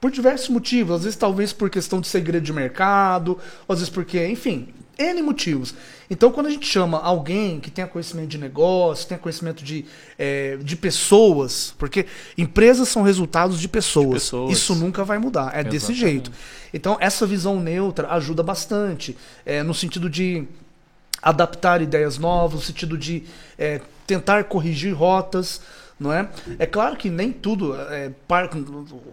por diversos motivos. Às vezes, talvez por questão de segredo de mercado, às vezes porque, enfim, N motivos. Então, quando a gente chama alguém que tenha conhecimento de negócio, tenha conhecimento de, é, de pessoas, porque empresas são resultados de pessoas. de pessoas. Isso nunca vai mudar. É Exatamente. desse jeito. Então, essa visão neutra ajuda bastante é, no sentido de adaptar ideias novas, no sentido de é, tentar corrigir rotas não é? É claro que nem tudo. É,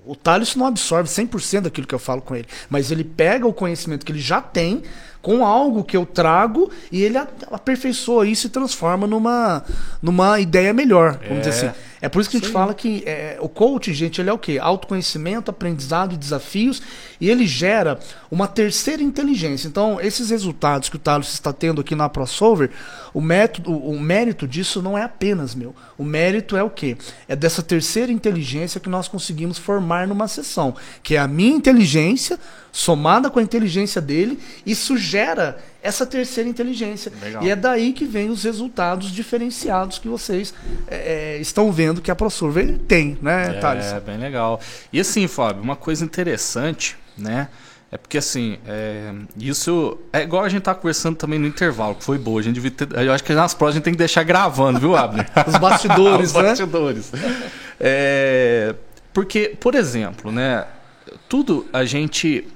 o Thales não absorve 100% daquilo que eu falo com ele, mas ele pega o conhecimento que ele já tem com algo que eu trago e ele aperfeiçoa isso e transforma numa, numa ideia melhor, vamos é. dizer assim. É por isso que a gente Sim. fala que é, o coaching, gente, ele é o quê? Autoconhecimento, aprendizado e desafios, e ele gera uma terceira inteligência. Então, esses resultados que o Talos está tendo aqui na ProSolver, o, método, o mérito disso não é apenas meu. O mérito é o quê? É dessa terceira inteligência que nós conseguimos formar numa sessão, que é a minha inteligência somada com a inteligência dele, isso gera essa terceira inteligência. Legal. E é daí que vem os resultados diferenciados que vocês é, é estão vendo que a ProSurvey tem, né, é, Thales? É, bem legal. E assim, Fábio, uma coisa interessante, né? É porque assim, é, isso é igual a gente tá conversando também no intervalo, que foi boa. A gente devia ter, eu acho que nas próximas a gente tem que deixar gravando, viu, Abner? Os bastidores, Os né? bastidores. É, porque, por exemplo, né? Tudo a gente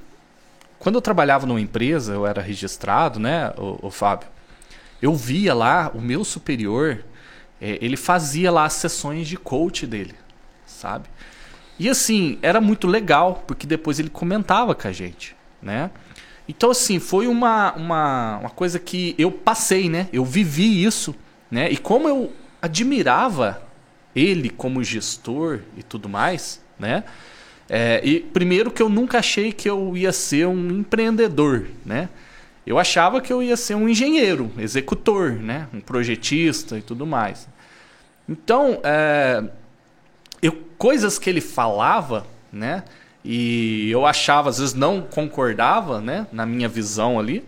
quando eu trabalhava numa empresa, eu era registrado, né, o, o Fábio, eu via lá o meu superior, é, ele fazia lá as sessões de coach dele, sabe? E assim, era muito legal, porque depois ele comentava com a gente, né? Então, assim, foi uma, uma, uma coisa que eu passei, né? Eu vivi isso, né? E como eu admirava ele como gestor e tudo mais, né? É, e primeiro que eu nunca achei que eu ia ser um empreendedor, né? Eu achava que eu ia ser um engenheiro, executor, né? Um projetista e tudo mais. Então, é, eu, coisas que ele falava, né? E eu achava, às vezes não concordava, né? Na minha visão ali,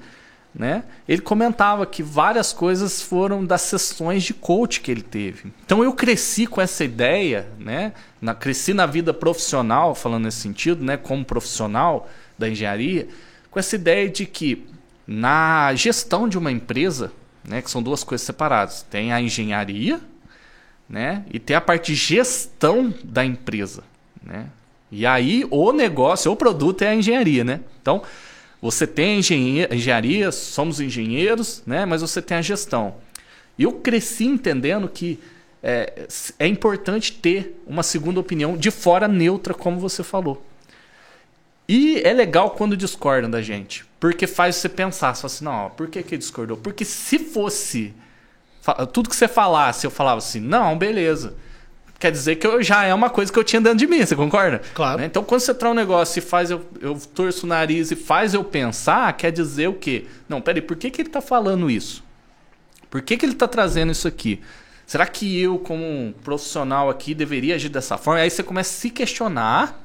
né? Ele comentava que várias coisas foram das sessões de coach que ele teve. Então eu cresci com essa ideia, né? Na, cresci na vida profissional, falando nesse sentido, né? Como profissional da engenharia, com essa ideia de que na gestão de uma empresa, né? Que são duas coisas separadas. Tem a engenharia, né? E tem a parte de gestão da empresa, né? E aí o negócio, o produto é a engenharia, né? Então você tem engenharia, somos engenheiros, né? mas você tem a gestão. E eu cresci entendendo que é, é importante ter uma segunda opinião de fora neutra, como você falou. E é legal quando discordam da gente, porque faz você pensar, fala assim, não, por que que discordou? Porque se fosse tudo que você falasse, eu falava assim, não, beleza quer dizer que eu, já é uma coisa que eu tinha dentro de mim, você concorda? Claro. Né? Então, quando você traz um negócio e faz eu, eu torço o nariz e faz eu pensar, quer dizer o quê? Não, peraí, por que, que ele está falando isso? Por que, que ele está trazendo isso aqui? Será que eu, como um profissional aqui, deveria agir dessa forma? Aí você começa a se questionar,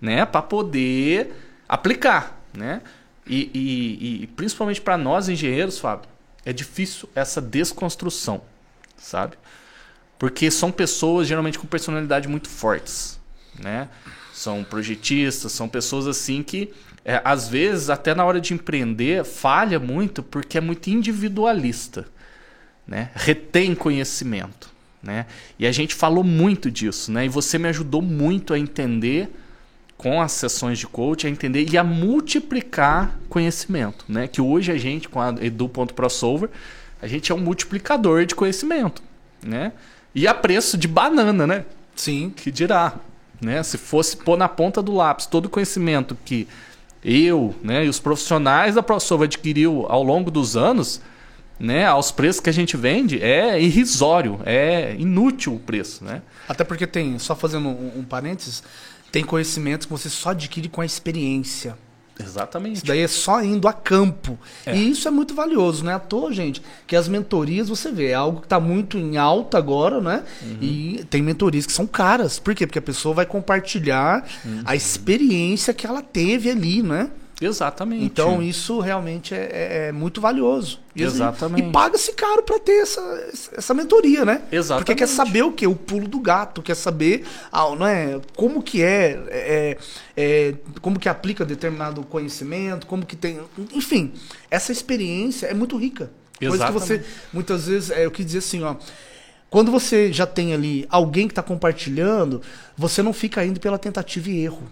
né, para poder aplicar, né? E, e, e principalmente para nós engenheiros, Fábio, é difícil essa desconstrução, sabe? Porque são pessoas geralmente com personalidade muito fortes, né? São projetistas, são pessoas assim que é, às vezes até na hora de empreender falha muito porque é muito individualista, né? Retém conhecimento, né? E a gente falou muito disso, né? E você me ajudou muito a entender com as sessões de coach a entender e a multiplicar conhecimento, né? Que hoje a gente com a edu.prosolver, a gente é um multiplicador de conhecimento, né? E a preço de banana, né? Sim. Que dirá, né? Se fosse pôr na ponta do lápis todo o conhecimento que eu, né, e os profissionais da ProSolver adquiriu ao longo dos anos, né, aos preços que a gente vende, é irrisório, é inútil o preço, né? Até porque tem, só fazendo um, um parênteses, tem conhecimentos que você só adquire com a experiência. Exatamente. Isso daí é só indo a campo. É. E isso é muito valioso, né? À toa, gente, que as mentorias, você vê, é algo que está muito em alta agora, né? Uhum. E tem mentorias que são caras. Por quê? Porque a pessoa vai compartilhar Uhum. a experiência que ela teve ali, né? Exatamente. Então isso realmente é, é- é muito valioso. E, assim, Exatamente. E paga-se caro para ter essa, essa mentoria, né? Exatamente. Porque quer saber o que? O pulo do gato, quer saber ah, não é, como que é, é, é, como que aplica determinado conhecimento, como que tem. Enfim, essa experiência é muito rica. Coisa que você, Exatamente. muitas vezes, é, eu quis dizer assim, ó. Quando você já tem ali alguém que está compartilhando, você não fica indo pela tentativa e erro.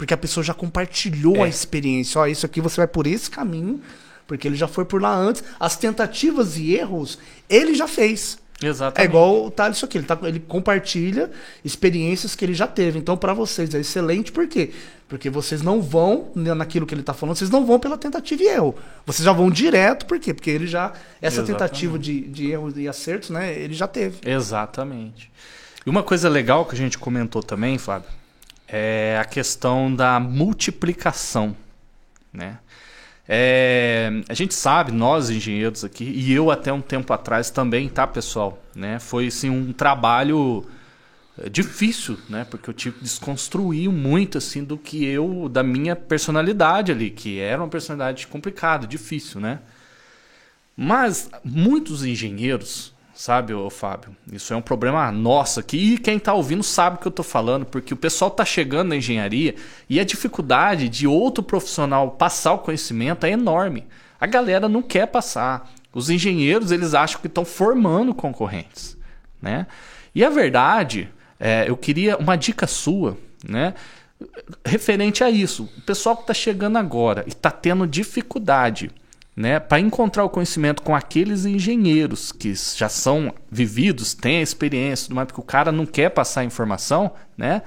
Porque a pessoa já compartilhou É. a experiência. Ó, isso aqui você vai por esse caminho, porque ele já foi por lá antes. As tentativas e erros, ele já fez. É Exatamente. igual o Thales, isso aqui. Ele, tá, ele compartilha experiências que ele já teve. Então, para vocês é excelente, por quê? Porque vocês não vão naquilo que ele está falando, vocês não vão pela tentativa e erro. Vocês já vão direto, por quê? Porque ele já. Essa Exatamente. tentativa de, de erros e acertos, né? Ele já teve. Exatamente. E uma coisa legal que a gente comentou também, Fábio, é a questão da multiplicação, né? É, a gente sabe, nós engenheiros aqui, e eu até um tempo atrás também, tá, pessoal? Né? Foi assim, um trabalho é, difícil, né? Porque eu tive que desconstruir muito assim do que eu, da minha personalidade ali, que era uma personalidade complicada, difícil, né? Mas muitos engenheiros, sabe, ô Fábio, isso é um problema nosso aqui. E quem tá ouvindo sabe o que eu tô falando, porque o pessoal tá chegando na engenharia e a dificuldade de outro profissional passar o conhecimento é enorme. A galera não quer passar. Os engenheiros, eles acham que estão formando concorrentes, né? E a verdade, é, eu queria uma dica sua, né? Referente a isso, o pessoal que está chegando agora e está tendo dificuldade né, para encontrar o conhecimento com aqueles engenheiros que já são vividos, têm a experiência, tudo mais, porque o cara não quer passar a informação, né?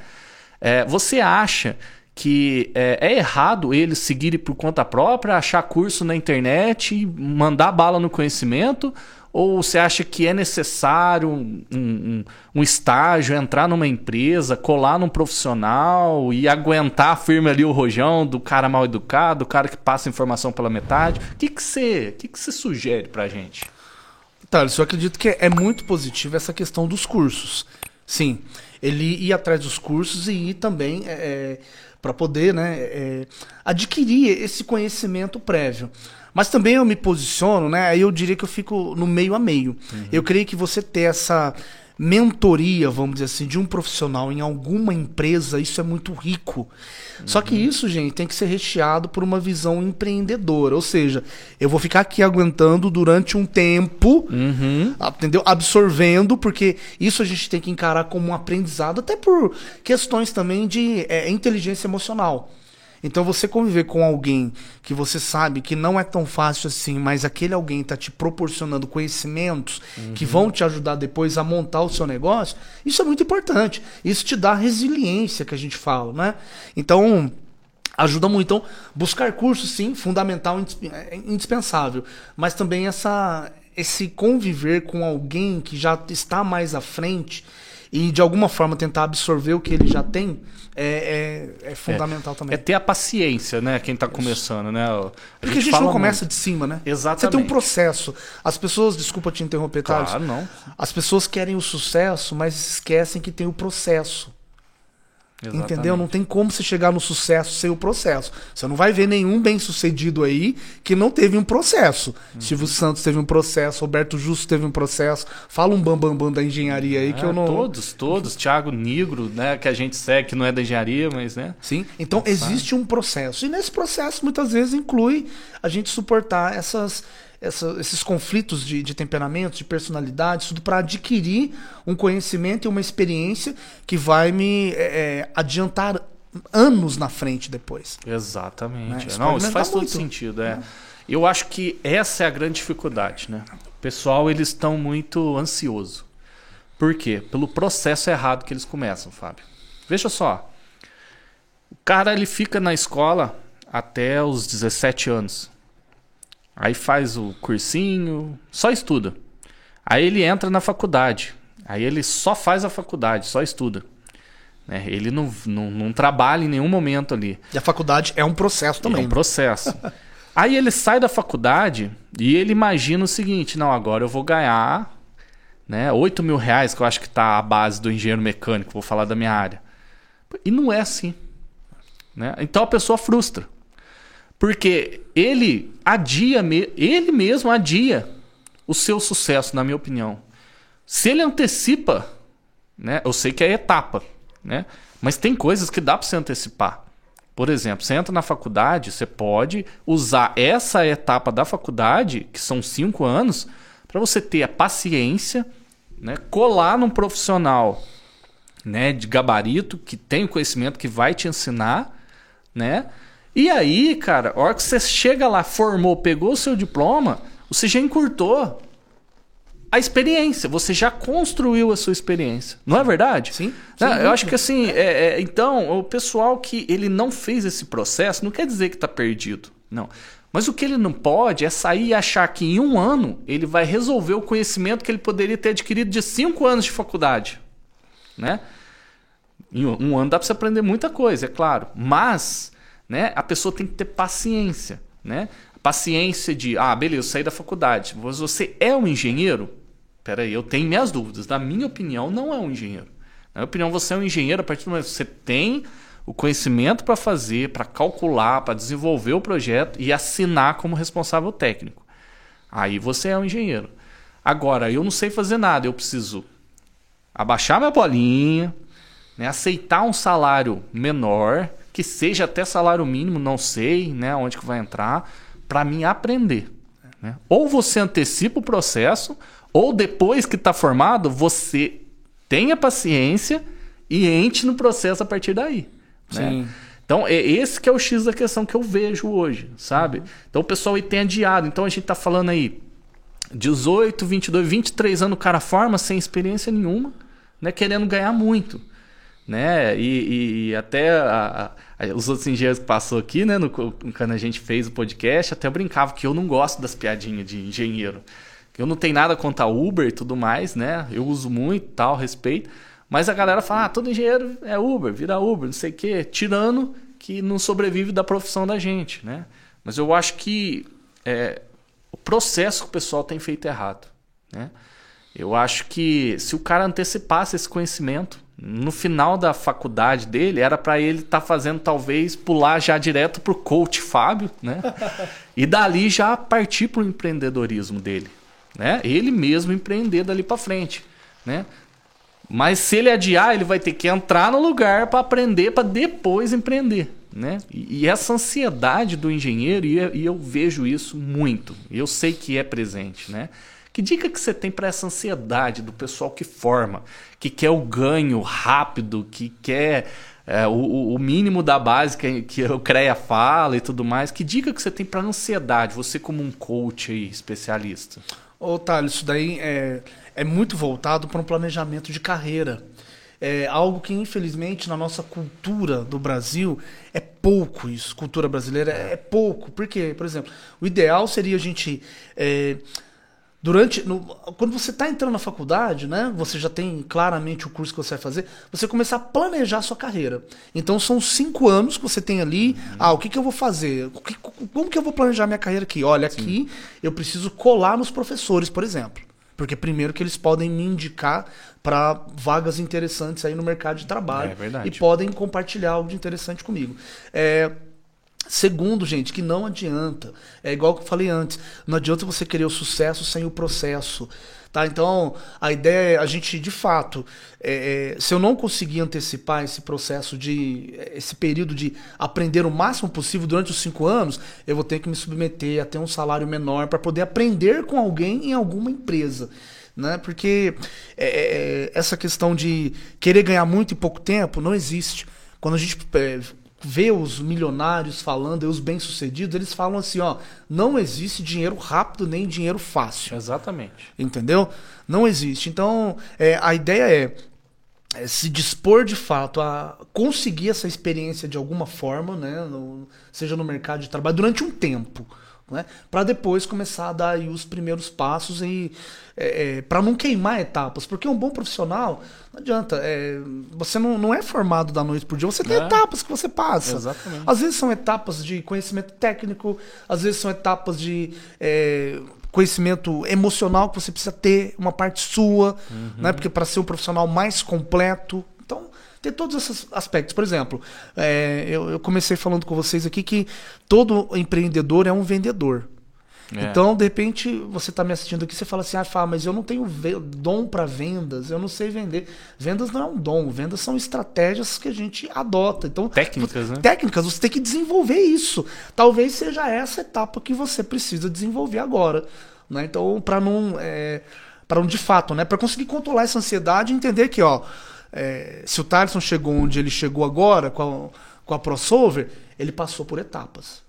É, você acha que é, é errado eles seguirem por conta própria, achar curso na internet, mandar bala no conhecimento? Ou você acha que é necessário um, um, um estágio, entrar numa empresa, colar num profissional e aguentar firme ali o rojão do cara mal educado, do cara que passa informação pela metade? O que, que, você, que, que você sugere pra gente? Thales, eu acredito que é muito positivo essa questão dos cursos. Sim, ele ir atrás dos cursos e ir também é, para poder né, é, adquirir esse conhecimento prévio. Mas também eu me posiciono, né? Aí eu diria que eu fico no meio a meio. Eu creio que você ter essa mentoria, vamos dizer assim, de um profissional em alguma empresa, isso é muito rico. Só que isso, gente, tem que ser recheado por uma visão empreendedora. Ou seja, eu vou ficar aqui aguentando durante um tempo, Uhum. entendeu? Absorvendo, porque isso a gente tem que encarar como um aprendizado, até por questões também de é, inteligência emocional. Então você conviver com alguém que você sabe que não é tão fácil assim, mas aquele alguém está te proporcionando conhecimentos que vão te ajudar depois a montar o seu negócio, isso é muito importante. Isso te dá resiliência que a gente fala, né? Então, ajuda muito. Então, buscar cursos, sim, fundamental, é indispensável. Mas também essa, esse conviver com alguém que já está mais à frente e de alguma forma tentar absorver o que ele já tem é, é, é fundamental também. É ter a paciência, né? Quem tá começando, né? A Porque a gente não começa muito. de cima, né? Exatamente. Você tem um processo. As pessoas, desculpa te interromper, Thales. Claro, não. As pessoas querem o sucesso, mas esquecem que tem o processo. Exatamente. Entendeu? Não tem como você chegar no sucesso sem o processo. Você não vai ver nenhum bem-sucedido aí que não teve um processo. Uhum. Silvio Santos teve um processo, Roberto Justo teve um processo. Fala um bambambam bam, bam da engenharia aí que É, eu não. Todos, todos. Thiago Negro, né? Que a gente segue, que não é da engenharia, mas, né? Sim. Então existe um processo. E nesse processo, muitas vezes, inclui a gente suportar essas, essa- esses conflitos de, de temperamento, de personalidade, tudo para adquirir um conhecimento e uma experiência que vai me é, é, adiantar anos na frente depois. Exatamente. Né? Isso Não, isso faz aumentar todo muito. sentido, é. Eu acho que essa é a grande dificuldade, né? O pessoal, eles estão muito ansioso. Por quê? Pelo processo errado que eles começam, Fábio. Veja só. O cara, ele fica na escola até os 17 anos. Aí faz o cursinho, só estuda. Aí ele entra na faculdade. Aí ele só faz a faculdade, só estuda. né? Ele não, não, não trabalha em nenhum momento ali. E a faculdade é um processo É também. um processo. Aí ele sai da faculdade e ele imagina o seguinte: não, agora eu vou ganhar né, 8 mil reais, que eu acho que está a base do engenheiro mecânico, vou falar da minha área. E não é assim. Né? Então a pessoa frustra. Porque ele adia, ele mesmo adia o seu sucesso, na minha opinião. Se ele antecipa, né, eu sei que é etapa, né, mas tem coisas que dá para você antecipar. Por exemplo, você entra na faculdade, você pode usar essa etapa da faculdade, que são cinco anos, para você ter a paciência, né, colar num profissional né, de gabarito, que tem o conhecimento que vai te ensinar, né? E aí, cara, a hora que você chega lá, formou, pegou o seu diploma, você já encurtou a experiência, você já construiu a sua experiência. Não é verdade? Sim, Né? sem Eu acho que assim, é, é, então, o pessoal que ele não fez esse processo, não quer dizer que está perdido. Não. Mas o que ele não pode é sair e achar que em um ano ele vai resolver o conhecimento que ele poderia ter adquirido de cinco anos de faculdade né? Em um um ano dá para você aprender muita coisa, é claro. Mas, né, a pessoa tem que ter paciência, né? Paciência de, ah, beleza, eu saí da faculdade. Mas você é um engenheiro? Peraí, eu tenho minhas dúvidas. Na minha opinião, não é um engenheiro. Na minha opinião, você é um engenheiro a partir do momento que você tem o conhecimento para fazer, para calcular, para desenvolver o projeto e assinar como responsável técnico. Aí você é um engenheiro. Agora, eu não sei fazer nada, eu preciso abaixar minha bolinha, né, aceitar um salário menor, que seja até salário mínimo, não sei, né, onde que vai entrar, para mim aprender. né? Ou você antecipa o processo, ou depois que está formado, você tenha paciência e entre no processo a partir daí. né? Então, é esse que é o X da questão que eu vejo hoje, sabe? Então, o pessoal aí tem adiado. Então, a gente tá falando aí 18, 22, 23 anos o cara forma sem experiência nenhuma, né? Querendo ganhar muito, né? E, e- e até a- a- os outros engenheiros que passou aqui, né? No, quando a gente fez o podcast, até brincava que eu não gosto das piadinhas de engenheiro. Eu não tenho nada contra Uber e tudo mais, né? Eu uso muito, tal, respeito. Mas a galera fala, ah, todo engenheiro é Uber, vira Uber, não sei o quê. Tirando que não sobrevive da profissão da gente, né? Mas eu acho que é, o processo que o pessoal tem feito errado, né? Eu acho que se o cara antecipasse esse conhecimento, no final da faculdade dele, era para ele estar fazendo talvez pular já direto pro coach Fábio, né? e dali já partir pro empreendedorismo dele, né? Ele mesmo empreender dali para frente, né? Mas se ele adiar, ele vai ter que entrar no lugar para aprender, para depois empreender. Né? E, essa ansiedade do engenheiro, e eu vejo isso muito, eu sei que é presente. Né? Que dica que você tem para essa ansiedade do pessoal que forma, que quer o ganho rápido, que quer é, o, o mínimo da base que, que o CREA fala e tudo mais? Que dica que você tem para ansiedade, você como um coach aí, especialista? Ô, Thales, isso daí é, é muito voltado para um planejamento de carreira. É algo que, infelizmente, na nossa cultura do Brasil, é pouco isso. Cultura brasileira é, pouco. Por quê? Por exemplo, o ideal seria a gente. é, durante. no- quando você está entrando na faculdade, né? Você já tem claramente o curso que você vai fazer, você começar a planejar a sua carreira. Então são cinco anos que você tem ali. Ah, o que, que eu vou fazer? Que- como que eu vou planejar minha carreira aqui? Olha, aqui eu preciso colar nos professores, por exemplo. Porque primeiro que eles podem me indicar para vagas interessantes aí no mercado de trabalho É verdade. e podem compartilhar algo de interessante comigo. É, Segundo, gente, que não adianta. É igual que eu falei antes. Não adianta você querer o sucesso sem o processo. Tá? Então, a ideia é a gente, de fato, é, é, se eu não conseguir antecipar esse processo de. esse período de aprender o máximo possível durante os cinco anos, eu vou ter que me submeter a ter um salário menor para poder aprender com alguém em alguma empresa. Né? Porque é, é, essa questão de querer ganhar muito em pouco tempo não existe. Quando a gente é, vê os milionários falando, e os bem-sucedidos, eles falam assim, ó, não existe dinheiro rápido nem dinheiro fácil. Exatamente. Entendeu? Não existe. Então, é, a ideia é, é se dispor de fato a conseguir essa experiência de alguma forma, né, no- seja no mercado de trabalho, durante um tempo. Né, para depois começar a dar os primeiros passos e é, para não queimar etapas, porque um bom profissional não adianta, é, você não, não é formado da noite pro dia, você tem É. etapas que você passa. Exatamente. Às vezes são etapas de conhecimento técnico, às vezes são etapas de é, conhecimento emocional que você precisa ter, uma parte sua, né? Porque para ser um profissional mais completo. Tem todos esses aspectos. Por exemplo, é, eu, eu comecei falando com vocês aqui que todo empreendedor é um vendedor. É. Então, de repente, você está me assistindo aqui, você fala assim, ah, Fá, mas eu não tenho dom para vendas, eu não sei vender. Vendas não é um dom, vendas são estratégias que a gente adota. Então, Técnicas, né? técnicas, você tem que desenvolver isso. Talvez seja essa etapa que você precisa desenvolver agora. Né? Então, para não. É, para não de fato, né? Para conseguir controlar essa ansiedade e entender que, ó, é, se o Thaleson chegou onde ele chegou agora com a, com a crossover, ele passou por etapas.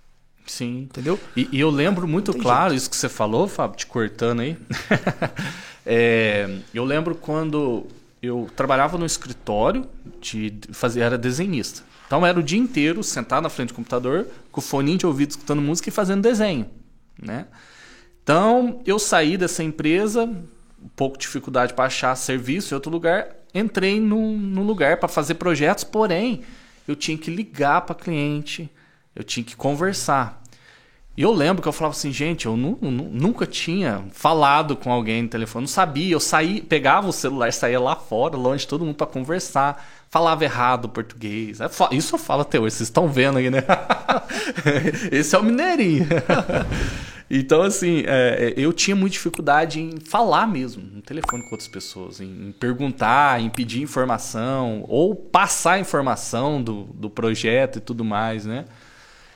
Sim. Entendeu? E, e eu lembro muito claro isso que você falou, Fábio, te cortando aí. É, eu lembro quando eu trabalhava no escritório, de fazer, era desenhista. Então era o dia inteiro sentado na frente do computador, com o foninho de ouvido escutando música e fazendo desenho. Né? Então eu saí dessa empresa, um pouco de dificuldade para achar serviço em outro lugar, entrei num, num lugar para fazer projetos, porém eu tinha que ligar para cliente, eu tinha que conversar. E eu lembro que eu falava assim, gente, eu nu- nu- nunca tinha falado com alguém no telefone, não sabia. Eu saí, pegava o celular, saía lá fora, longe de todo mundo para conversar. Falava errado o português. É Isso eu falo até hoje, vocês estão vendo aí, né? Esse é o mineirinho. Então, assim, é, é, eu tinha muita dificuldade em falar mesmo no telefone com outras pessoas, em, em perguntar, em pedir informação, ou passar informação do, do projeto e tudo mais, né?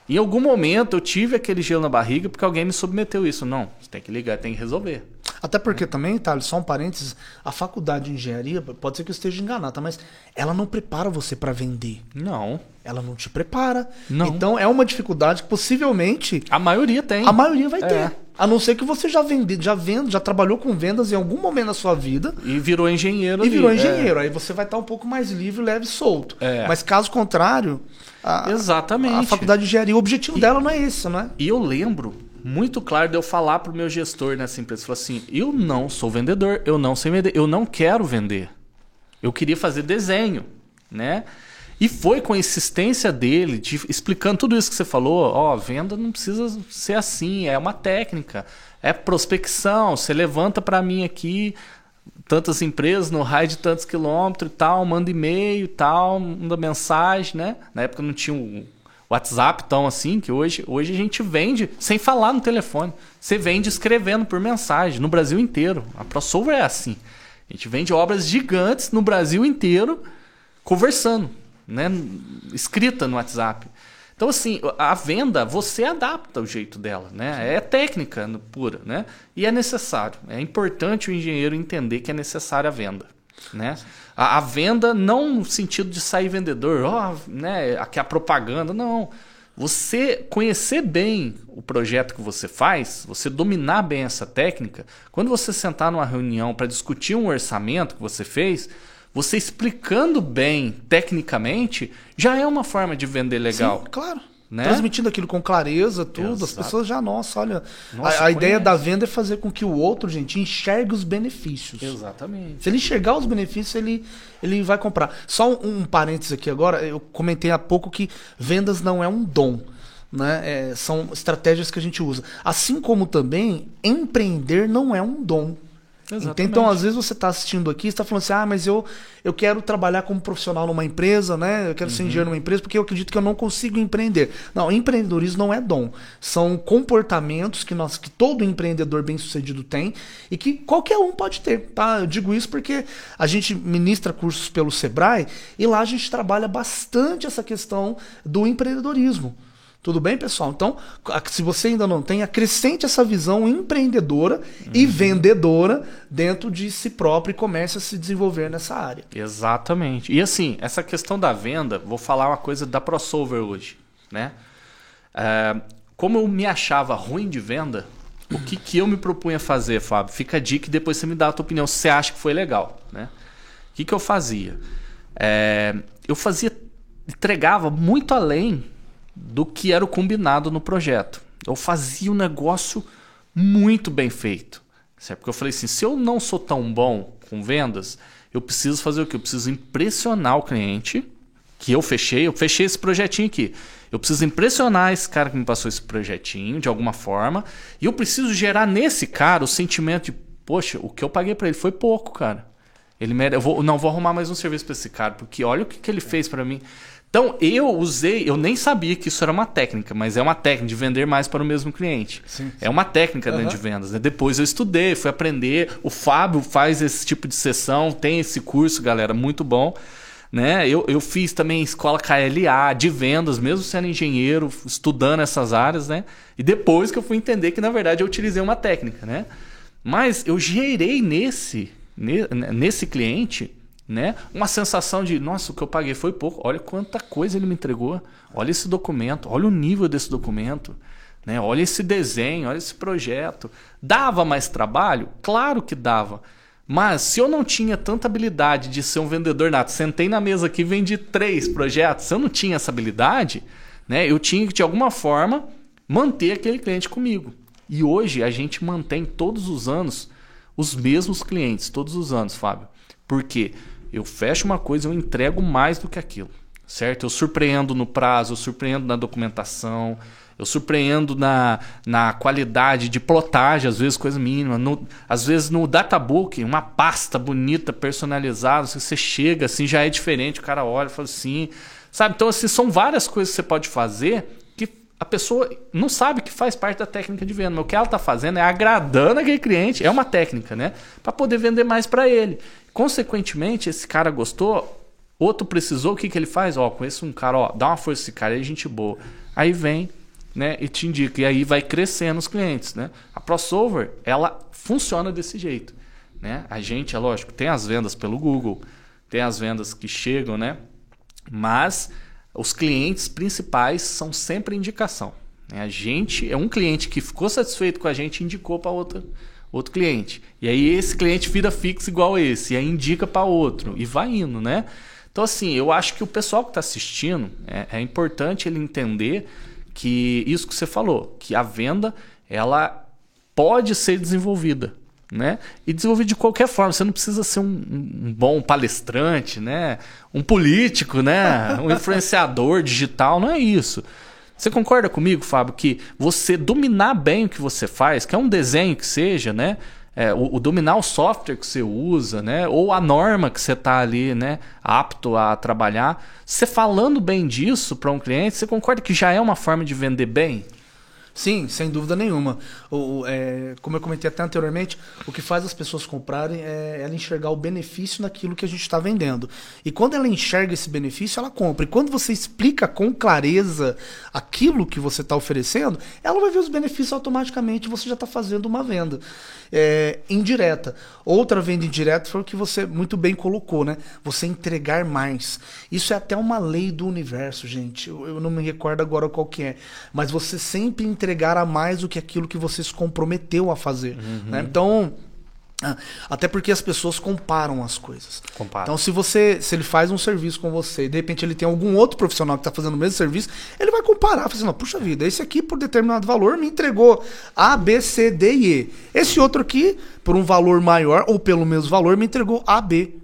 Em algum momento eu tive aquele gelo na barriga porque alguém me submeteu isso. Não, você tem que ligar, tem que resolver. Até porque também, Thales, só um parênteses, a faculdade de engenharia, pode ser que eu esteja enganado, tá? mas ela não prepara você para vender. Não. Ela não te prepara. Não. Então é uma dificuldade que possivelmente A maioria tem. a maioria vai É. ter. A não ser que você já vende, já vende, já trabalhou com vendas em algum momento da sua vida E virou engenheiro. e ali. virou É. engenheiro. Aí você vai estar um pouco mais livre, leve e solto. É. Mas caso contrário, a, Exatamente. a faculdade de engenharia, o objetivo dela não é esse, não é? E eu lembro muito claro de eu falar pro meu gestor nessa empresa. Falar assim: eu não sou vendedor, eu não sei vender, eu não quero vender. Eu queria fazer desenho, né? E foi com a insistência dele, de, explicando tudo isso que você falou, ó, venda não precisa ser assim, é uma técnica, é prospecção, você levanta para mim aqui tantas empresas no raio de tantos quilômetros e tal, manda e-mail e tal, manda mensagem, né? Na época não tinha o WhatsApp tão assim, que hoje, hoje a gente vende sem falar no telefone. Você vende escrevendo por mensagem, no Brasil inteiro. A ProSolver é assim. A gente vende obras gigantes no Brasil inteiro, conversando, né? Escrita no WhatsApp. Então, assim, a venda, você adapta o jeito dela, né? É técnica pura, né? E é necessário. É importante o engenheiro entender que é necessária a venda, né? A, a venda não no sentido de sair vendedor, ó, né? Aqui a propaganda, não. Você conhecer bem o projeto que você faz, você dominar bem essa técnica, quando você sentar numa reunião para discutir um orçamento que você fez, você explicando bem tecnicamente, já é uma forma de vender legal. Sim, claro. Né? Transmitindo aquilo com clareza, tudo, as Exato. pessoas já, nossa, olha. Nossa, a a ideia da venda é fazer com que o outro, gente, enxergue os benefícios. Exatamente. Se ele enxergar os benefícios, ele, ele vai comprar. Só um, um parênteses aqui agora, eu comentei há pouco que vendas não é um dom. Né? É, são estratégias que a gente usa. Assim como também empreender não é um dom. Exatamente. Então, às vezes você está assistindo aqui, está falando assim, ah, mas eu, eu quero trabalhar como profissional numa empresa, né? Eu quero uhum. ser engenheiro numa empresa porque eu acredito que eu não consigo empreender. Não, empreendedorismo não é dom. São comportamentos que nós, que todo empreendedor bem sucedido tem e que qualquer um pode ter, tá? Eu digo isso porque a gente ministra cursos pelo Sebrae e lá a gente trabalha bastante essa questão do empreendedorismo. Tudo bem, pessoal? Então, se você ainda não tem, acrescente essa visão empreendedora uhum. e vendedora dentro de si próprio e comece a se desenvolver nessa área. Exatamente. E assim, essa questão da venda, vou falar uma coisa da ProSolver hoje, né? É, como eu me achava ruim de venda, o que, que eu me propunha fazer, Fábio? Fica a dica e depois você me dá a tua opinião se você acha que foi legal, né? O que, que eu fazia? É, eu fazia, entregava muito além do que era o combinado no projeto. Eu fazia um negócio muito bem feito. Certo? Porque eu falei assim: se eu não sou tão bom com vendas, eu preciso fazer o quê? Eu preciso impressionar o cliente que eu fechei. Eu fechei esse projetinho aqui. Eu preciso impressionar esse cara que me passou esse projetinho de alguma forma. E eu preciso gerar nesse cara o sentimento de: poxa, o que eu paguei para ele foi pouco, cara. Ele mere... eu vou... não vou arrumar mais um serviço para esse cara, porque olha o que, que ele fez para mim. Então eu usei, eu nem sabia que isso era uma técnica, mas é uma técnica de vender mais para o mesmo cliente. Sim, sim. É uma técnica uhum. de vendas. Né? Depois eu estudei, fui aprender. O Fábio faz esse tipo de sessão, tem esse curso, galera, muito bom. Né? Eu, eu fiz também escola KLA de vendas, mesmo sendo engenheiro, estudando essas áreas, né? E depois que eu fui entender que na verdade eu utilizei uma técnica, né? Mas eu gerei nesse nesse cliente né? Uma sensação de, nossa, o que eu paguei foi pouco. Olha quanta coisa ele me entregou. Olha esse documento, olha o nível desse documento, né? Olha esse desenho, olha esse projeto. Dava mais trabalho? Claro que dava. Mas se eu não tinha tanta habilidade de ser um vendedor nato, sentei na mesa aqui e vendi três projetos, se eu não tinha essa habilidade, né, eu tinha que de alguma forma manter aquele cliente comigo. E hoje a gente mantém todos os anos os mesmos clientes, todos os anos, Fábio. Por quê? Eu fecho uma coisa, eu entrego mais do que aquilo, certo? Eu surpreendo no prazo, eu surpreendo na documentação, eu surpreendo na, na qualidade de plotagem, às vezes coisa mínima. No, às vezes no databook, uma pasta bonita, personalizada, você chega assim, já é diferente, o cara olha e fala assim. Sabe? Então, assim, são várias coisas que você pode fazer que a pessoa não sabe que faz parte da técnica de venda. Mas o que ela está fazendo é agradando aquele cliente, é uma técnica, né? Para poder vender mais para ele. Consequentemente, esse cara gostou, outro precisou, o que, que ele faz? Ó, conheço um cara, ó, dá uma força esse cara, é gente boa. Aí vem, né, e te indica, e aí vai crescendo os clientes, né? A ProSolver, ela funciona desse jeito, né? A gente, é lógico, tem as vendas pelo Google, tem as vendas que chegam, né? Mas os clientes principais são sempre indicação. Né? A gente é um cliente que ficou satisfeito com a gente indicou para outra outro cliente. E aí esse cliente vira fixo igual esse, e aí indica para outro, e vai indo, né? Então, assim, eu acho que o pessoal que está assistindo, é, é, importante ele entender que isso que você falou, que a venda, ela pode ser desenvolvida, né? E desenvolvida de qualquer forma. Você não precisa ser um, um bom palestrante, né? Um político, né? Um influenciador digital, não é isso. Você concorda comigo, Fábio, que você dominar bem o que você faz, que é um desenho que seja, né? É, o, o, dominar o software que você usa, né? Ou a norma que você está ali, né? Apto a trabalhar. Você falando bem disso para um cliente, você concorda que já é uma forma de vender bem? Sim, sem dúvida nenhuma. O, é, como eu comentei até anteriormente, o que faz as pessoas comprarem é ela enxergar o benefício naquilo que a gente está vendendo. E quando ela enxerga esse benefício, ela compra. E quando você explica com clareza aquilo que você está oferecendo, ela vai ver os benefícios automaticamente você já está fazendo uma venda é, indireta. Outra venda indireta foi o que você muito bem colocou, né? Você entregar mais. Isso é até uma lei do universo, gente. Eu, eu não me recordo agora qual que é. Mas você sempre entregar a mais do que aquilo que você se comprometeu a fazer. Uhum. Né? Então, ah, até porque as pessoas comparam as coisas. Compara. Então, se você, se ele faz um serviço com você e de repente ele tem algum outro profissional que está fazendo o mesmo serviço, ele vai comparar, fazendo, puxa vida, esse aqui por determinado valor me entregou A, B, C, D e E. Esse outro aqui, por um valor maior ou pelo mesmo valor, me entregou A, B.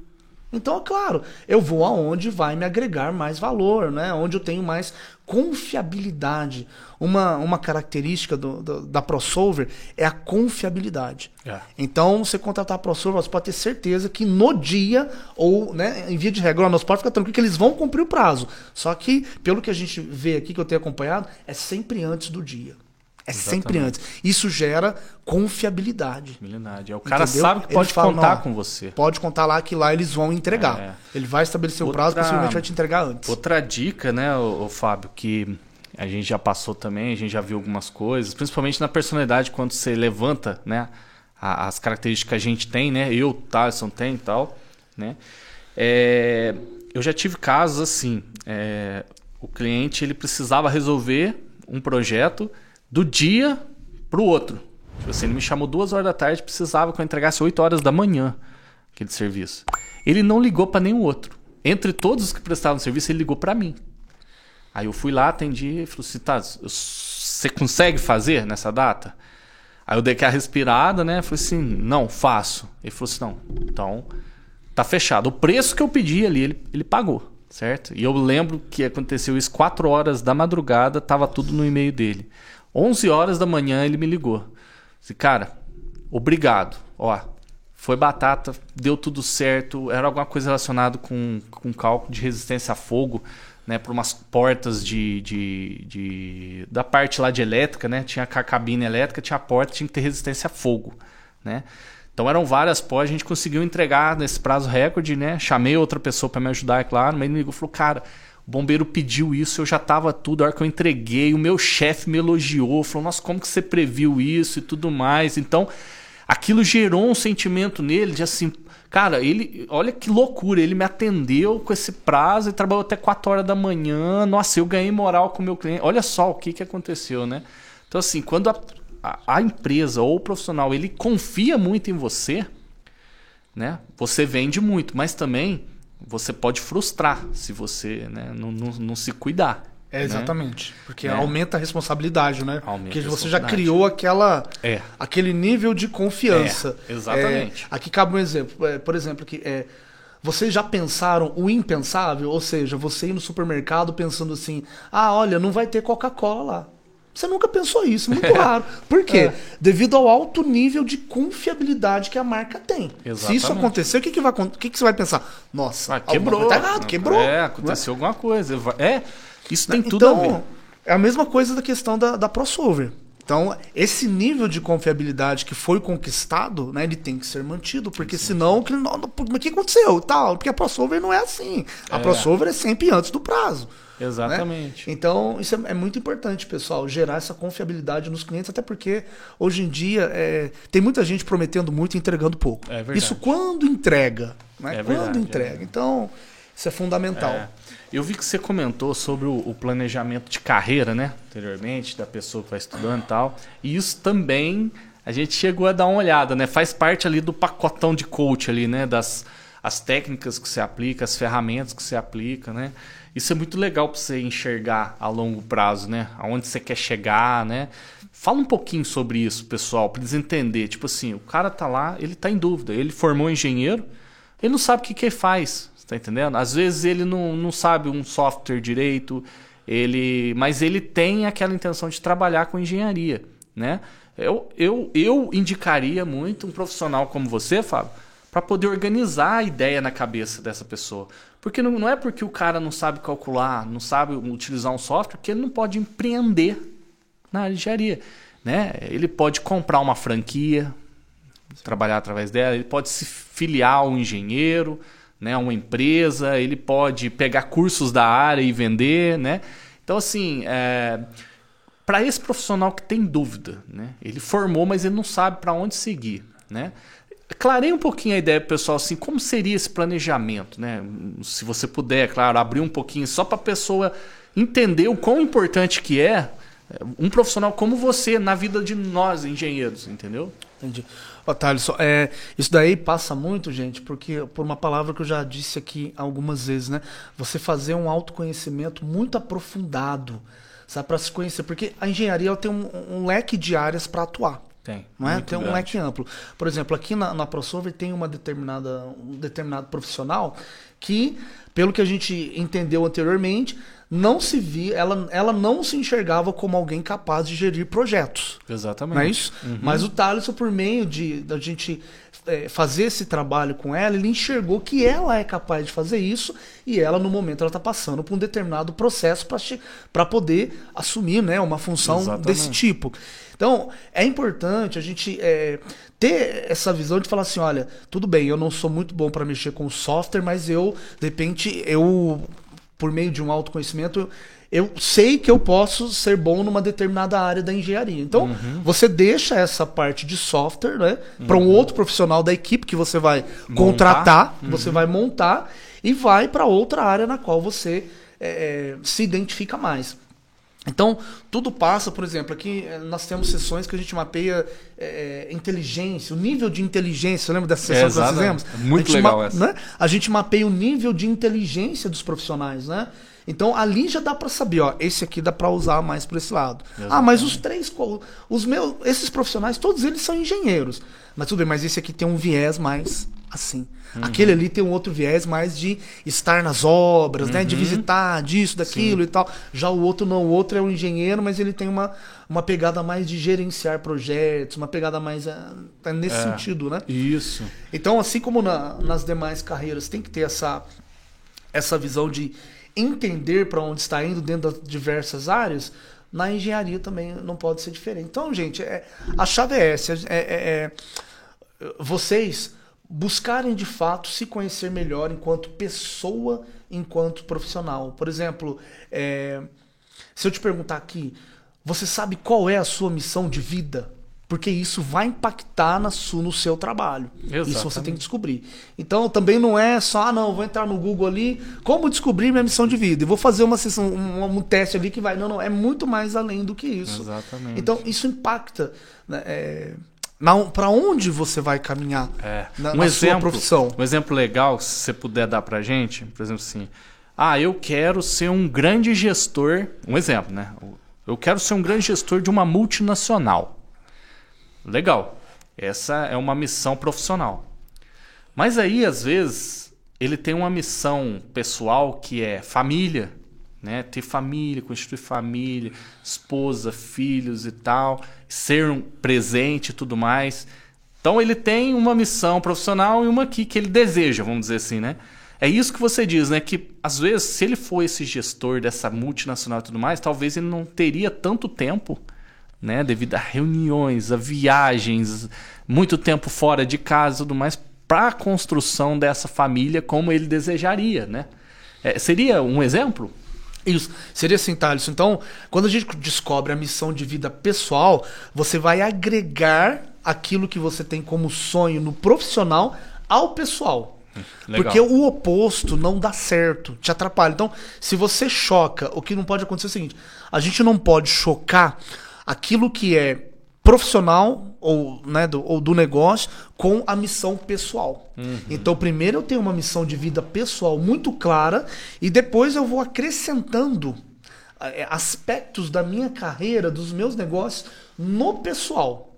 Então, é claro, eu vou aonde vai me agregar mais valor, né? Onde eu tenho mais confiabilidade. Uma, uma característica do, do, da ProSolver é a confiabilidade. É. Então, você contratar a ProSolver, você pode ter certeza que no dia, ou né, em via de regra, nós pode ficar tranquilo que eles vão cumprir o prazo. Só que, pelo que a gente vê aqui, que eu tenho acompanhado, é sempre antes do dia. É Exatamente. sempre antes. Isso gera confiabilidade. Milionário. É, O cara Entendeu? sabe que pode fala, contar com você. Pode contar lá que lá eles vão entregar. É. Ele vai estabelecer o Outra- prazo, possivelmente vai te entregar antes. Outra dica, né, o, Fábio, que a gente já passou também, a gente já viu algumas coisas, principalmente na personalidade, quando você levanta, né, a- as características que a gente tem, né, eu, Thaleson tem e tal, né, é, eu já tive casos assim, é, o cliente ele precisava resolver um projeto do dia para o outro. Tipo assim, ele me chamou duas horas da tarde, precisava que eu entregasse 8 horas da manhã aquele serviço. Ele não ligou para nenhum outro. Entre todos os que prestavam serviço, ele ligou para mim. Aí eu fui lá, atendi e falei assim, tá, você consegue fazer nessa data? Aí eu dei aquela respirada, né? Falei assim, não, faço. Ele falou assim, não, então tá fechado. O preço que eu pedi ali, ele, ele pagou, certo? E eu lembro que aconteceu isso 4 horas da madrugada, tava tudo no e-mail dele. 11 horas da manhã ele me ligou. Disse, cara, obrigado. Ó, foi batata, deu tudo certo. Era alguma coisa relacionada com, com cálculo de resistência a fogo, né? Por umas portas de, de, de- da parte lá de elétrica, né? Tinha a cabine elétrica, tinha a porta, tinha que ter resistência a fogo, né? Então eram várias pós, a gente conseguiu entregar nesse prazo recorde, né? Chamei outra pessoa para me ajudar, é claro, mas ele me ligou e falou, cara, o bombeiro pediu isso, eu já tava tudo, a hora que eu entreguei, o meu chefe me elogiou, falou, nossa, como que você previu isso e tudo mais. Então, aquilo gerou um sentimento nele de assim, cara, ele, olha que loucura, ele me atendeu com esse prazo e trabalhou até 4 horas da manhã. Nossa, eu ganhei moral com o meu cliente. Olha só o que que aconteceu, né? Então assim, quando a, a, a empresa ou o profissional, ele confia muito em você, né? Você vende muito, mas também você pode frustrar se você né, não, não, não se cuidar. É, né? exatamente. Porque É. aumenta a responsabilidade, né? Aumenta Porque você já criou aquela, É. aquele nível de confiança. É, exatamente. É, aqui cabe um exemplo. É, por exemplo, que é, vocês já pensaram o impensável? Ou seja, você ir no supermercado pensando assim: ah, olha, não vai ter Coca-Cola lá. Você nunca pensou isso, muito raro. Por quê? É. Devido ao alto nível de confiabilidade que a marca tem. Se isso Exatamente. acontecer, o que, que, vai, o que, que você vai pensar? Nossa, Ah, quebrou. Tá errado, quebrou. É, Não é? aconteceu alguma coisa. É, isso tem tudo então, a ver. é a mesma coisa da questão da, da crossover. Então, esse nível de confiabilidade que foi conquistado, né, ele tem que ser mantido, porque senão, que, não, não- mas o que aconteceu? Tal, porque a crossover não é assim. A É. crossover é sempre antes do prazo. Né? Exatamente. Então, isso é, é muito importante, pessoal, gerar essa confiabilidade nos clientes, até porque hoje em dia é, tem muita gente prometendo muito e entregando pouco. É verdade. Isso quando entrega. Né? É quando verdade, entrega. é. Então, isso é fundamental. É. Eu vi que você comentou sobre o, o planejamento de carreira, né? Anteriormente, da pessoa que vai estudando e tal. E isso também a gente chegou a dar uma olhada, né? Faz parte ali do pacotão de coach ali, né? Das as técnicas que você aplica, as ferramentas que você aplica, né? Isso é muito legal para você enxergar a longo prazo, né? Aonde você quer chegar, né? Fala um pouquinho sobre isso, pessoal, para eles entenderem. Tipo assim, o cara tá lá, ele tá em dúvida. Ele formou engenheiro, ele não sabe o que, que ele faz. Tá entendendo? Às vezes ele não, não sabe um software direito, ele, mas ele tem aquela intenção de trabalhar com engenharia, né? Eu, eu, eu indicaria muito um profissional como você, Fábio, para poder organizar a ideia na cabeça dessa pessoa. Porque não, não é porque o cara não sabe calcular, não sabe utilizar um software, que ele não pode empreender na área de engenharia. Né? Ele pode comprar uma franquia, trabalhar através dela, ele pode se filiar a um engenheiro, né, uma empresa, ele pode pegar cursos da área e vender, né? Então, assim, é, para esse profissional que tem dúvida, né? Ele formou, mas ele não sabe para onde seguir, né? Clarei um pouquinho a ideia pessoal, assim, como seria esse planejamento, né? Se você puder, claro, abrir um pouquinho só para a pessoa entender o quão importante que é um profissional como você na vida de nós engenheiros, entendeu? Entendi. Só, é, isso daí passa muito, gente, porque por uma palavra que eu já disse aqui algumas vezes, né? Você fazer um autoconhecimento muito aprofundado, sabe, para se conhecer, porque a engenharia tem um, um leque de áreas para atuar. Tem. Não é? Tem um grande. leque amplo. Por exemplo, aqui na, na ProSolver tem uma determinada, um determinado profissional que, pelo que a gente entendeu anteriormente, não se via, ela, ela não se enxergava como alguém capaz de gerir projetos. Exatamente. Não é isso? Uhum. Mas o Thales, por meio de da gente é, fazer esse trabalho com ela, ele enxergou que ela é capaz de fazer isso e ela, no momento, ela está passando por um determinado processo para poder assumir né, uma função Exatamente. desse tipo. Então, é importante a gente é, ter essa visão de falar assim, olha, tudo bem, eu não sou muito bom para mexer com software, mas eu, de repente, eu, por meio de um autoconhecimento, eu sei que eu posso ser bom numa determinada área da engenharia. Então, uhum. você deixa essa parte de software né, uhum. para um outro profissional da equipe que você vai montar. contratar, uhum. você vai montar e vai para outra área na qual você é, se identifica mais. Então, tudo passa, por exemplo, aqui eh, nós temos sessões que a gente mapeia é, inteligência, o nível de inteligência. Lembra dessa sessão é, que nós fizemos? Muito legal essa. Né? A gente mapeia o nível de inteligência dos profissionais, né? Então ali já dá para saber, ó, esse aqui dá para usar mais para esse lado. Exatamente. Ah, mas os três, os meus, esses profissionais, todos eles são engenheiros. Mas tudo bem, mas esse aqui tem um viés mais assim. Uhum. Aquele ali tem um outro viés mais de estar nas obras, uhum. né? De uhum. visitar, disso, daquilo Sim. e tal. Já o outro não, o outro é um engenheiro, mas ele tem uma, uma pegada mais de gerenciar projetos, uma pegada mais é, nesse é, sentido, né? Isso. Então, assim como na, nas demais carreiras, tem que ter essa, essa visão de entender para onde está indo dentro das diversas áreas. Na engenharia também não pode ser diferente. Então, gente, é, a chave é essa. É, é, é vocês buscarem de fato se conhecer melhor enquanto pessoa, enquanto profissional. Por exemplo, é, se eu te perguntar aqui, você sabe qual é a sua missão de vida? Porque isso vai impactar na sua, no seu trabalho. Exatamente. Isso você tem que descobrir. Então também não é só, ah, não, vou entrar no Google ali, como descobrir minha missão de vida? E vou fazer uma sessão, um, um teste ali que vai. Não, não, é muito mais além do que isso. Exatamente. Então isso impacta. Né, é, para onde você vai caminhar é. na, um na exemplo, sua profissão. Um exemplo legal, se você puder dar pra gente, por exemplo assim, ah, eu quero ser um grande gestor, um exemplo, né? Eu quero ser um grande gestor de uma multinacional. Legal. Essa é uma missão profissional. Mas aí, às vezes, ele tem uma missão pessoal que é família, né? Ter família, constituir família, esposa, filhos e tal, ser um presente e tudo mais. Então ele tem uma missão profissional e uma aqui que ele deseja, vamos dizer assim, né? É isso que você diz, né? Que às vezes, se ele for esse gestor dessa multinacional e tudo mais, talvez ele não teria tanto tempo, né? Devido a reuniões, a viagens, muito tempo fora de casa e tudo mais, para a construção dessa família como ele desejaria, né? É, seria um exemplo? Isso. Seria assim, Thales. Então, quando a gente descobre a missão de vida pessoal, você vai agregar aquilo que você tem como sonho no profissional ao pessoal. Hum, legal. Porque o oposto não dá certo, te atrapalha. Então, se você choca, o que não pode acontecer é o seguinte: a gente não pode chocar aquilo que é profissional ou, né, do, ou do negócio com a missão pessoal. Uhum. Então, primeiro eu tenho uma missão de vida pessoal muito clara e depois eu vou acrescentando é, aspectos da minha carreira, dos meus negócios no pessoal.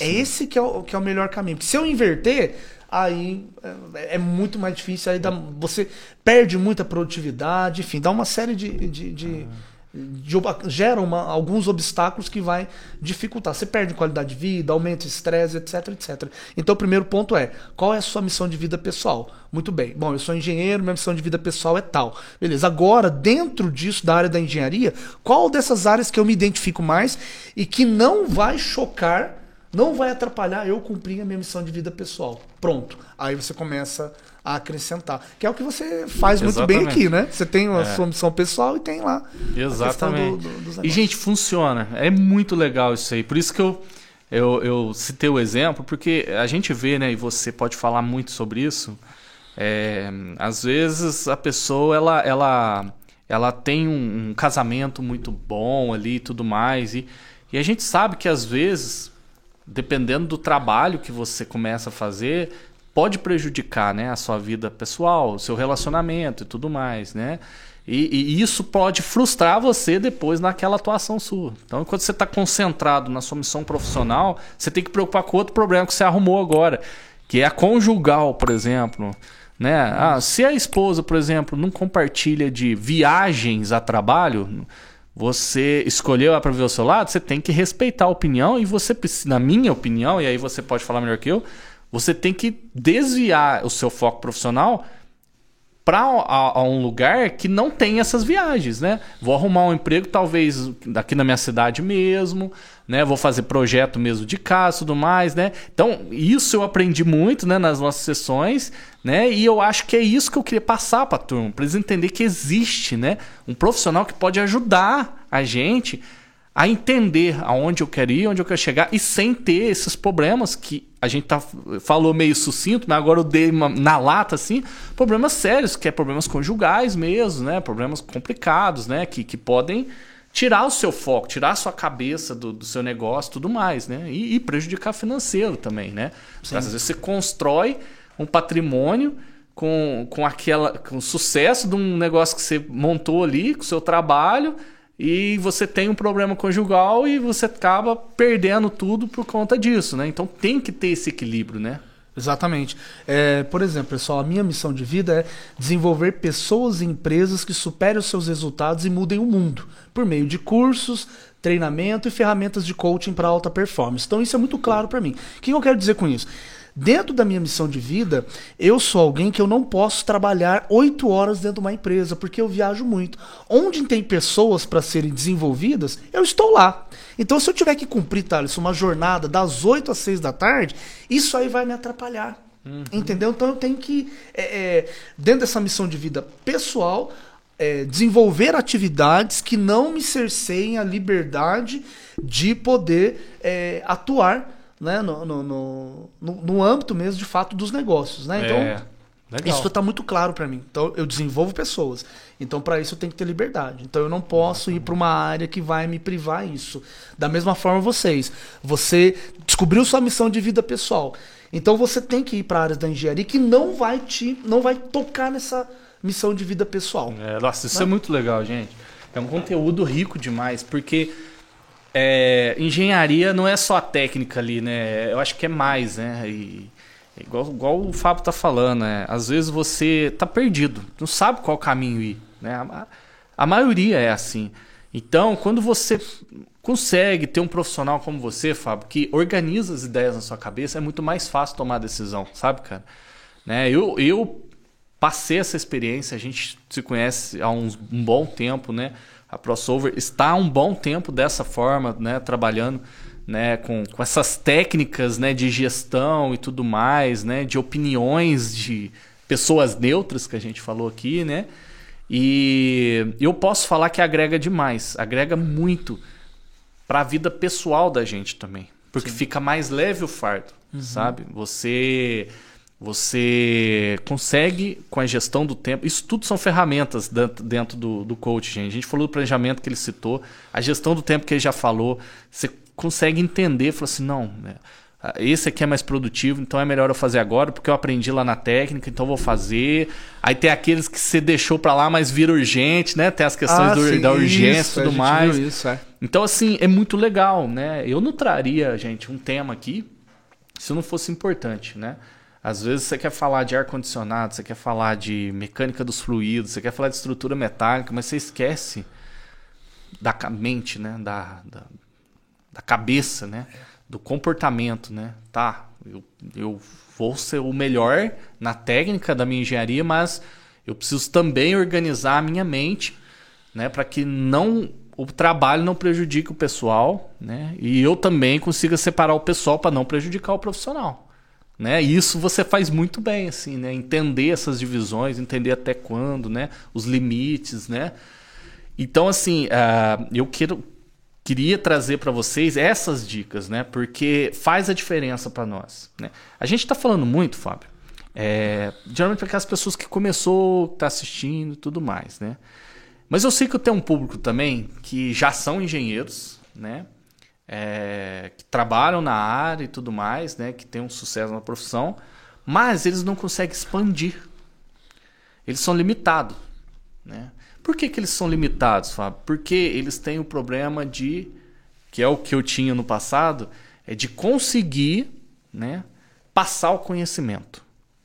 É Sim. É esse que é, o, que é o melhor caminho. Porque se eu inverter, aí é, é muito mais difícil, aí dá, você perde muita produtividade, enfim, dá uma série de, de, de uhum de, gera uma, alguns obstáculos que vai dificultar. Você perde qualidade de vida, aumenta o estresse, etc, etc. Então, o primeiro ponto é: qual é a sua missão de vida pessoal? Muito bem. Bom, eu sou engenheiro, minha missão de vida pessoal é tal. Beleza. Agora, dentro disso, da área da engenharia, qual dessas áreas que eu me identifico mais e que não vai chocar, não vai atrapalhar eu cumprir a minha missão de vida pessoal? Pronto. Aí você começa acrescentar. Que é o que você faz muito Exatamente. bem aqui, né? Você tem a é. sua missão pessoal e tem lá Exatamente. Do, do, e, gente, funciona. É muito legal isso aí. Por isso que eu, eu, eu citei o exemplo, porque a gente vê, né? E você pode falar muito sobre isso. É, às vezes a pessoa, ela... ela ela tem um, um, casamento muito bom ali e tudo mais. E, e a gente sabe que às vezes, dependendo do trabalho que você começa a fazer, pode prejudicar né, a sua vida pessoal, o seu relacionamento e tudo mais, né? E, e, isso pode frustrar você depois naquela atuação sua. Então, quando você está concentrado na sua missão profissional, você tem que preocupar com outro problema que você arrumou agora, que é a conjugal, por exemplo. Né? Ah, se a esposa, por exemplo, não compartilha de viagens a trabalho, você escolheu para ver o seu lado, você tem que respeitar a opinião e você, na minha opinião, e aí você pode falar melhor que eu, você tem que desviar o seu foco profissional para um lugar que não tem essas viagens, né? Vou arrumar um emprego talvez aqui na minha cidade mesmo, né? Vou fazer projeto mesmo de casa, tudo mais, né? Então isso eu aprendi muito, né? Nas nossas sessões, né? E eu acho que é isso que eu queria passar para a turma, para eles entenderem que existe, né? Um profissional que pode ajudar a gente a entender aonde eu quero ir, onde eu quero chegar e sem ter esses problemas que a gente tá, falou meio sucinto, mas agora eu dei uma, na lata assim, problemas sérios, que é problemas conjugais mesmo, né? Problemas complicados, né? Que, que podem tirar o seu foco, tirar a sua cabeça do, do seu negócio tudo mais, né? E, e prejudicar financeiro também, né? Às vezes você constrói um patrimônio com, com aquela com o sucesso de um negócio que você montou ali, com o seu trabalho, e você tem um problema conjugal e você acaba perdendo tudo por conta disso, né? Então tem que ter esse equilíbrio, né? Exatamente. É, por exemplo, pessoal, a minha missão de vida é desenvolver pessoas e empresas que superem os seus resultados e mudem o mundo por meio de cursos, treinamento e ferramentas de coaching para alta performance. Então isso é muito claro para mim. O que eu quero dizer com isso? Dentro da minha missão de vida, eu sou alguém que eu não posso trabalhar oito horas dentro de uma empresa, porque eu viajo muito. Onde tem pessoas para serem desenvolvidas, eu estou lá. Então, se eu tiver que cumprir, Thales, uma jornada das 8 às 6 da tarde, isso aí vai me atrapalhar. Uhum. Entendeu? Então eu tenho que, é, é, dentro dessa missão de vida pessoal, é, desenvolver atividades que não me cerceiem a liberdade de poder é, atuar né, no, no, no, no, âmbito mesmo de fato dos negócios. Né? Então, é, isso está muito claro para mim. Então, eu desenvolvo pessoas. Então, para isso, eu tenho que ter liberdade. Então, eu não posso ir para uma área que vai me privar isso. Da mesma forma, vocês. Você descobriu sua missão de vida pessoal. Então, você tem que ir para áreas da engenharia que não vai te, não vai tocar nessa missão de vida pessoal. É, nossa, isso né? é muito legal, gente. É um conteúdo rico demais, porque é, engenharia não é só a técnica ali, né? Eu acho que é mais, né? E, igual, igual o Fábio tá falando, né? Às vezes você tá perdido, não sabe qual caminho ir, né? A, a maioria é assim. Então, quando você consegue ter um profissional como você, Fábio, que organiza as ideias na sua cabeça, é muito mais fácil tomar decisão, sabe, cara? Né? Eu, eu passei essa experiência, a gente se conhece há uns, um bom tempo, né? A crossover está há um bom tempo dessa forma, né, trabalhando né, com, com essas técnicas né, de gestão e tudo mais, né, de opiniões de pessoas neutras que a gente falou aqui, né? E eu posso falar que agrega demais, agrega muito para a vida pessoal da gente também, porque Sim. fica mais leve o fardo, uhum. sabe? Você você consegue, com a gestão do tempo, isso tudo são ferramentas dentro do, do coach, gente. A gente falou do planejamento que ele citou, a gestão do tempo que ele já falou. Você consegue entender, falar assim, não, né, esse aqui é mais produtivo, então é melhor eu fazer agora, porque eu aprendi lá na técnica, então vou fazer. Aí tem aqueles que você deixou para lá, mas vira urgente, né? Tem as questões ah, do, sim, da urgência e tudo mais. Isso, é. Então, assim, é muito legal, né? Eu não traria, gente, um tema aqui se não fosse importante, né? Às vezes você quer falar de ar-condicionado, você quer falar de mecânica dos fluidos, você quer falar de estrutura metálica, mas você esquece da mente, né? Da, da, da cabeça, né? Do comportamento, né? Tá, eu, eu vou ser o melhor na técnica da minha engenharia, mas eu preciso também organizar a minha mente, né? Para que não o trabalho não prejudique o pessoal, né? E eu também consiga separar o pessoal para não prejudicar o profissional. Né? E isso você faz muito bem, assim, né? Entender essas divisões, entender até quando, né? Os limites, né? Então, assim, uh, eu quero, queria trazer para vocês essas dicas, né? Porque faz a diferença para nós. Né? A gente está falando muito, Fábio, é, geralmente para aquelas pessoas que começou, tá assistindo e tudo mais, né? Mas eu sei que eu tenho um público também que já são engenheiros, né? É, que trabalham na área e tudo mais, né, que tem um sucesso na profissão, mas eles não conseguem expandir. Eles são limitados. Né? Por que, que eles são limitados, Fábio? Porque eles têm o problema de, que é o que eu tinha no passado, é de conseguir né, passar o conhecimento.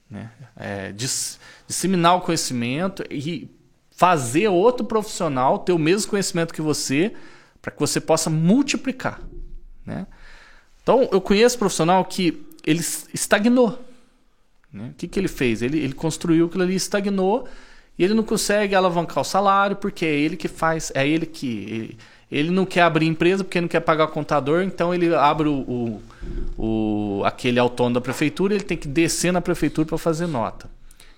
Né? É, diss, disseminar o conhecimento e fazer outro profissional ter o mesmo conhecimento que você para que você possa multiplicar. Né? Então, eu conheço profissional que ele estagnou. Né? O que, que ele fez? Ele, ele construiu aquilo ali, estagnou e ele não consegue alavancar o salário porque é ele que faz, é ele que. Ele, ele não quer abrir empresa porque não quer pagar contador, então ele abre o, o, o aquele autônomo da prefeitura, ele tem que descer na prefeitura para fazer nota.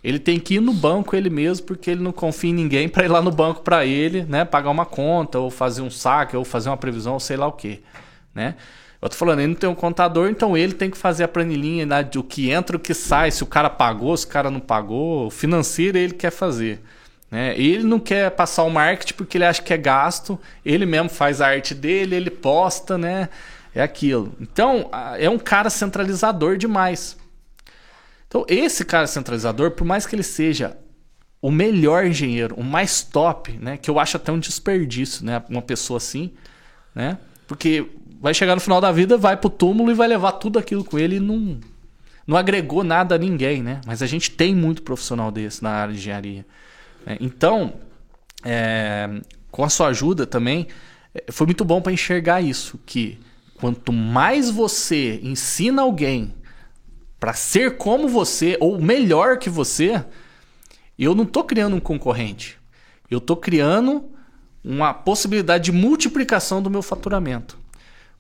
Ele tem que ir no banco ele mesmo porque ele não confia em ninguém para ir lá no banco para ele, né, pagar uma conta ou fazer um saque ou fazer uma previsão, sei lá o que, né? Eu tô falando, ele não tem um contador, então ele tem que fazer a planilhinha né, do que entra, o que sai, se o cara pagou, se o cara não pagou. O financeiro ele quer fazer. Né? Ele não quer passar o marketing porque ele acha que é gasto. Ele mesmo faz a arte dele, ele posta, né? É aquilo. Então, é um cara centralizador demais. Então, esse cara centralizador, por mais que ele seja o melhor engenheiro, o mais top, né? Que eu acho até um desperdício, né? Uma pessoa assim, né? Porque vai chegar no final da vida, vai pro túmulo e vai levar tudo aquilo com ele e não, não agregou nada a ninguém, né? Mas a gente tem muito profissional desse na área de engenharia. É, então, é, com a sua ajuda também, é, foi muito bom para enxergar isso, que quanto mais você ensina alguém para ser como você ou melhor que você, eu não estou criando um concorrente. Eu estou criando uma possibilidade de multiplicação do meu faturamento.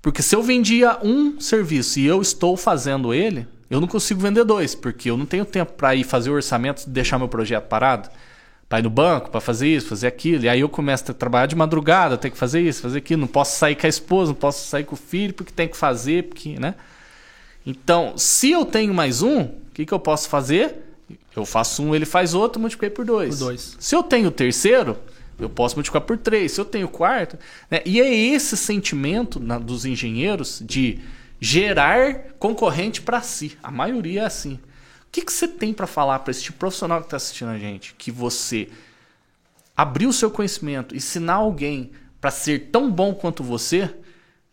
Porque se eu vendia um serviço e eu estou fazendo ele, eu não consigo vender dois, porque eu não tenho tempo para ir fazer o orçamento e deixar meu projeto parado. Para ir no banco, para fazer isso, fazer aquilo. E aí eu começo a trabalhar de madrugada, tenho que fazer isso, fazer aquilo. Não posso sair com a esposa, não posso sair com o filho, porque tem que fazer, porque, né? Então, se eu tenho mais um, o que, que eu posso fazer? Eu faço um, ele faz outro, multipliquei por dois. Por dois. Se eu tenho o terceiro, eu posso multiplicar por três. Se eu tenho quarto. Né? E é esse sentimento na, dos engenheiros de gerar concorrente para si. A maioria é assim. O que, que você tem para falar para esse tipo profissional que está assistindo a gente? Que você abrir o seu conhecimento, ensinar alguém para ser tão bom quanto você,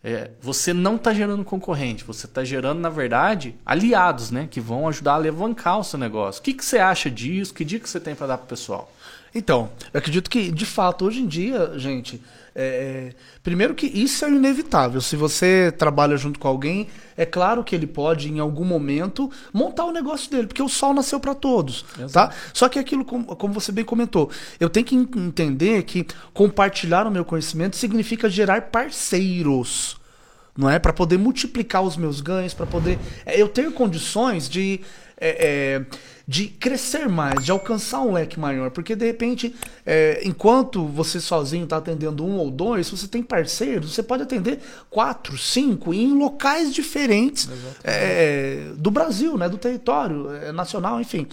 é, você não está gerando concorrente, você está gerando, na verdade, aliados, né? Que vão ajudar a alavancar o seu negócio. O que, que você acha disso? Que dica você tem para dar para o pessoal? Então, eu acredito que, de fato, hoje em dia, gente, é, primeiro que isso é inevitável. Se você trabalha junto com alguém, é claro que ele pode, em algum momento, montar o negócio dele, porque o sol nasceu para todos, tá? Só que aquilo, como, você bem comentou, eu tenho que entender que compartilhar o meu conhecimento significa gerar parceiros não é? Para poder multiplicar os meus ganhos, para poder é, eu ter condições de é, é, de crescer mais, de alcançar um leque maior. Porque, de repente, é, enquanto você sozinho está atendendo um ou dois, se você tem parceiros, você pode atender quatro, cinco, em locais diferentes é, do Brasil, né, do território é, nacional, enfim.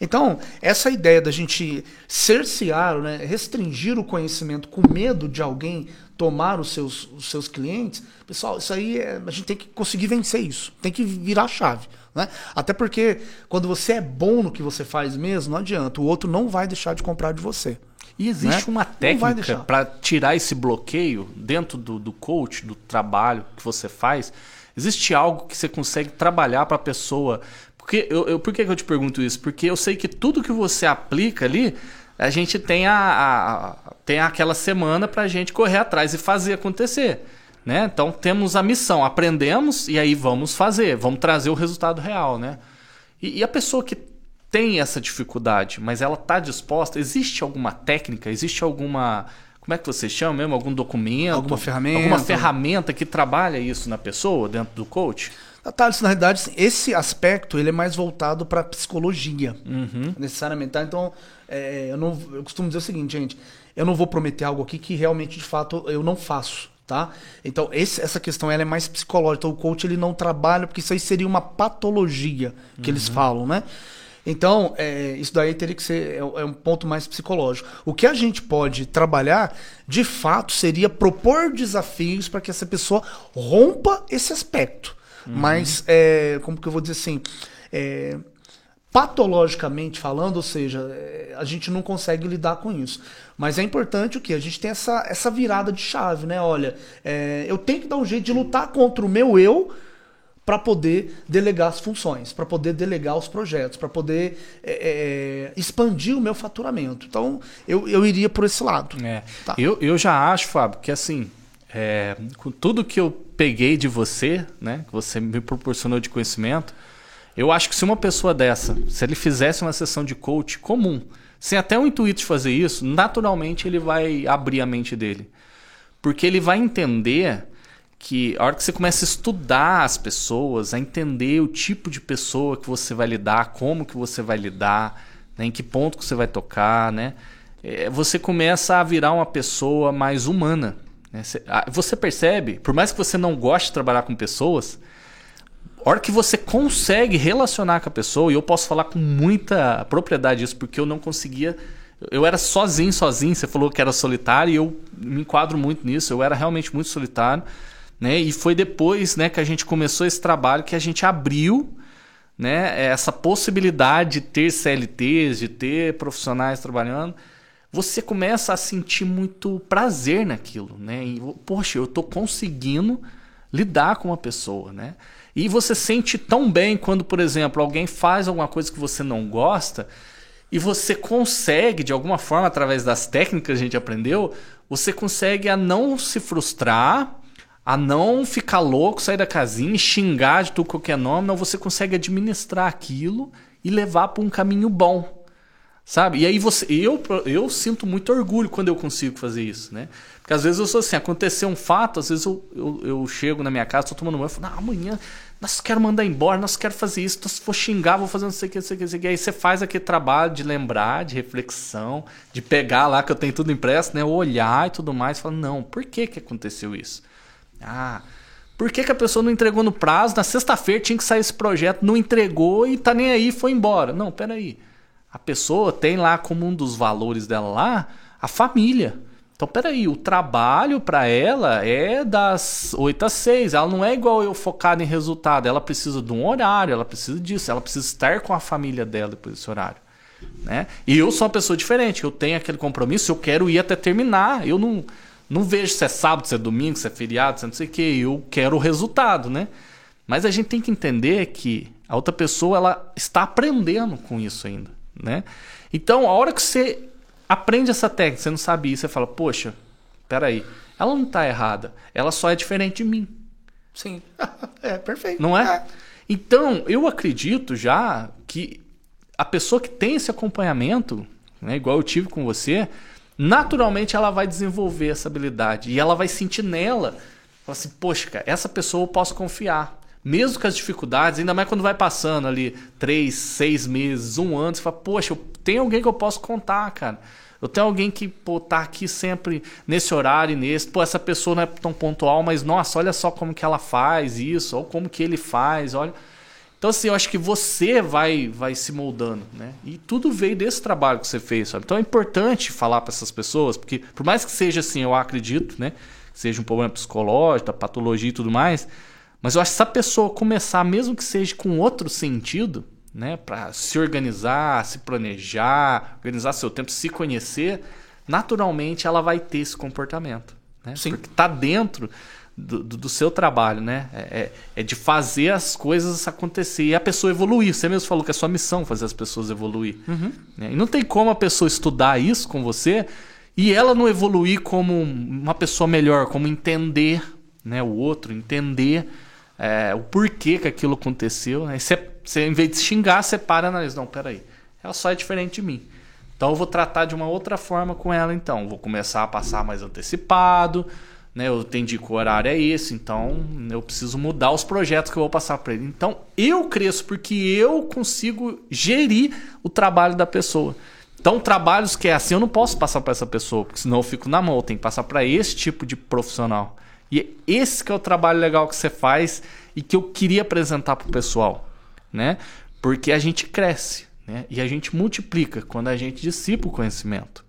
Então, essa ideia da gente cercear, né, restringir o conhecimento com medo de alguém tomar os seus, os seus clientes, pessoal, isso aí é, a gente tem que conseguir vencer isso, tem que virar a chave. Né? Até porque quando você é bom no que você faz mesmo, não adianta. O outro não vai deixar de comprar de você. E existe né? uma técnica para tirar esse bloqueio dentro do, do coach, do trabalho que você faz? Existe algo que você consegue trabalhar para a pessoa? Porque eu, eu, por que, que eu te pergunto isso? Porque eu sei que tudo que você aplica ali, a gente tem, a, a tem aquela semana para a gente correr atrás e fazer acontecer. Né? Então temos a missão, aprendemos e aí vamos fazer, vamos trazer o resultado real. Né? E, e a pessoa que tem essa dificuldade, mas ela está disposta, existe alguma técnica, existe alguma. Como é que você chama mesmo? Algum documento? Alguma ferramenta? Alguma ferramenta que trabalha isso na pessoa, dentro do coach? Thales, na realidade, esse aspecto ele é mais voltado para psicologia, uhum. necessariamente. Tá? Então, é, eu, não, eu costumo dizer o seguinte, gente: eu não vou prometer algo aqui que realmente, de fato, eu não faço tá? Então, esse, essa questão ela é mais psicológica. Então, o coach ele não trabalha, porque isso aí seria uma patologia que uhum. eles falam, né? Então, é, isso daí teria que ser é, é, um ponto mais psicológico. O que a gente pode trabalhar, de fato, seria propor desafios para que essa pessoa rompa esse aspecto. Uhum. Mas, é, como que eu vou dizer assim? Patologicamente falando, ou seja, é, a gente não consegue lidar com isso. Mas é importante o que? A gente tem essa, essa virada de chave, né? Olha, é, eu tenho que dar um jeito de lutar contra o meu eu para poder delegar as funções, para poder delegar os projetos, para poder é, é, expandir o meu faturamento. Então, eu, eu iria por esse lado. É. Tá. Eu, eu já acho, Fábio, que assim, com tudo que eu peguei de você, né, que você me proporcionou de conhecimento, eu acho que se uma pessoa dessa, se ele fizesse uma sessão de coach comum, sem até o intuito de fazer isso, naturalmente ele vai abrir a mente dele. Porque ele vai entender que a hora que você começa a estudar as pessoas, a entender o tipo de pessoa que você vai lidar, como que você vai lidar, né, em que ponto que você vai tocar, né, é, você começa a virar uma pessoa mais humana. Né? Você percebe, por mais que você não goste de trabalhar com pessoas, hora que você consegue relacionar com a pessoa, e eu posso falar com muita propriedade isso, porque eu não conseguia. Eu era sozinho, sozinho. Você falou que era solitário, e eu me enquadro muito nisso. Eu era realmente muito solitário. Né? E foi depois né, que a gente começou esse trabalho que a gente abriu né, essa possibilidade de ter CLTs, de ter profissionais trabalhando. Você começa a sentir muito prazer naquilo. Né? E, poxa, eu estou conseguindo lidar com uma pessoa. Né? E você sente tão bem quando, por exemplo, alguém faz alguma coisa que você não gosta e você consegue, de alguma forma, através das técnicas que a gente aprendeu, você consegue a não se frustrar a não ficar louco, sair da casinha xingar de tudo qualquer nome, não, você consegue administrar aquilo e levar para um caminho bom. Sabe? E aí você, eu, eu sinto muito orgulho quando eu consigo fazer isso, né? Porque às vezes eu sou assim, aconteceu um fato, às vezes eu, eu, eu chego na minha casa, estou tomando banho, eu falo, não, amanhã nós quero mandar embora, nós quero fazer isso, se for xingar, vou fazer não sei o que, não sei o que, não sei o que. Aí você faz aquele trabalho de lembrar, de reflexão, de pegar lá que eu tenho tudo impresso, né? Olhar e tudo mais, falar, não, por que que aconteceu isso? Ah, por que, que a pessoa não entregou no prazo? Na sexta-feira tinha que sair esse projeto, não entregou e tá nem aí, foi embora. Não, peraí. A pessoa tem lá como um dos valores dela lá a família. Então, peraí, o trabalho para ela é das 8 às 6. Ela não é igual eu focado em resultado. Ela precisa de um horário, ela precisa disso. Ela precisa estar com a família dela depois desse horário. Né? E eu sou uma pessoa diferente. Eu tenho aquele compromisso, eu quero ir até terminar. Eu não não vejo se é sábado, se é domingo, se é feriado, se é não sei o que. Eu quero o resultado, né? Mas a gente tem que entender que a outra pessoa ela está aprendendo com isso ainda, né? Então, a hora que você aprende essa técnica, você não sabe isso, você fala, poxa, peraí, ela não está errada, ela só é diferente de mim. Sim, é perfeito. Não é? é? Então, eu acredito já que a pessoa que tem esse acompanhamento, né, igual eu tive com você, naturalmente ela vai desenvolver essa habilidade e ela vai sentir nela, fala assim, poxa, cara, essa pessoa eu posso confiar. Mesmo com as dificuldades, ainda mais quando vai passando ali três, seis meses, um ano, você fala, poxa, eu tenho alguém que eu posso contar, cara. Eu tenho alguém que, pô, tá aqui sempre nesse horário e nesse. Pô, essa pessoa não é tão pontual, mas nossa, olha só como que ela faz isso, ou como que ele faz, olha. Então, assim, eu acho que você vai vai se moldando, né? E tudo veio desse trabalho que você fez, sabe? Então é importante falar para essas pessoas, porque por mais que seja assim, eu acredito, né? Seja um problema psicológico, patologia e tudo mais, mas eu acho que se a pessoa começar, mesmo que seja com outro sentido, né? Para se organizar, se planejar, organizar seu tempo, se conhecer, naturalmente ela vai ter esse comportamento, né? Sim. Porque tá dentro do, do, seu trabalho, né? É, é, é, de fazer as coisas acontecer e a pessoa evoluir. Você mesmo falou que é sua missão fazer as pessoas evoluir. Uhum. Né? E não tem como a pessoa estudar isso com você e ela não evoluir como uma pessoa melhor, como entender né, o outro, entender é, o porquê que aquilo aconteceu. Né? Você, você, em vez de xingar, você para e analisa. Não, peraí. Ela só é diferente de mim. Então eu vou tratar de uma outra forma com ela, então. Vou começar a passar mais antecipado né? Eu entendi que o horário é esse, então eu preciso mudar os projetos que eu vou passar para ele. Então eu cresço porque eu consigo gerir o trabalho da pessoa. Então, trabalhos que é assim, eu não posso passar para essa pessoa, porque senão eu fico na mão. Eu tenho que passar para esse tipo de profissional. E esse que é o trabalho legal que você faz e que eu queria apresentar para o pessoal, né? Porque a gente cresce, né? E a gente multiplica quando a gente dissipa o conhecimento,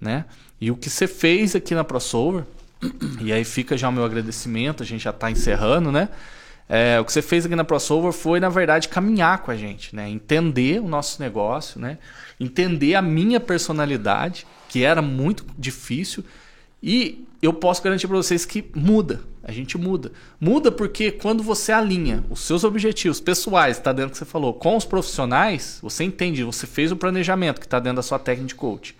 né? E o que você fez aqui na ProSolver, e aí fica já o meu agradecimento, a gente já está encerrando, né? É, o que você fez aqui na ProSolver foi, na verdade, caminhar com a gente, né? Entender o nosso negócio, né? Entender a minha personalidade, que era muito difícil, E eu posso garantir para vocês que muda. A gente muda. Muda porque quando você alinha os seus objetivos pessoais, está dentro do que você falou, com os profissionais, você entende, você fez o planejamento que está dentro da sua técnica de coach.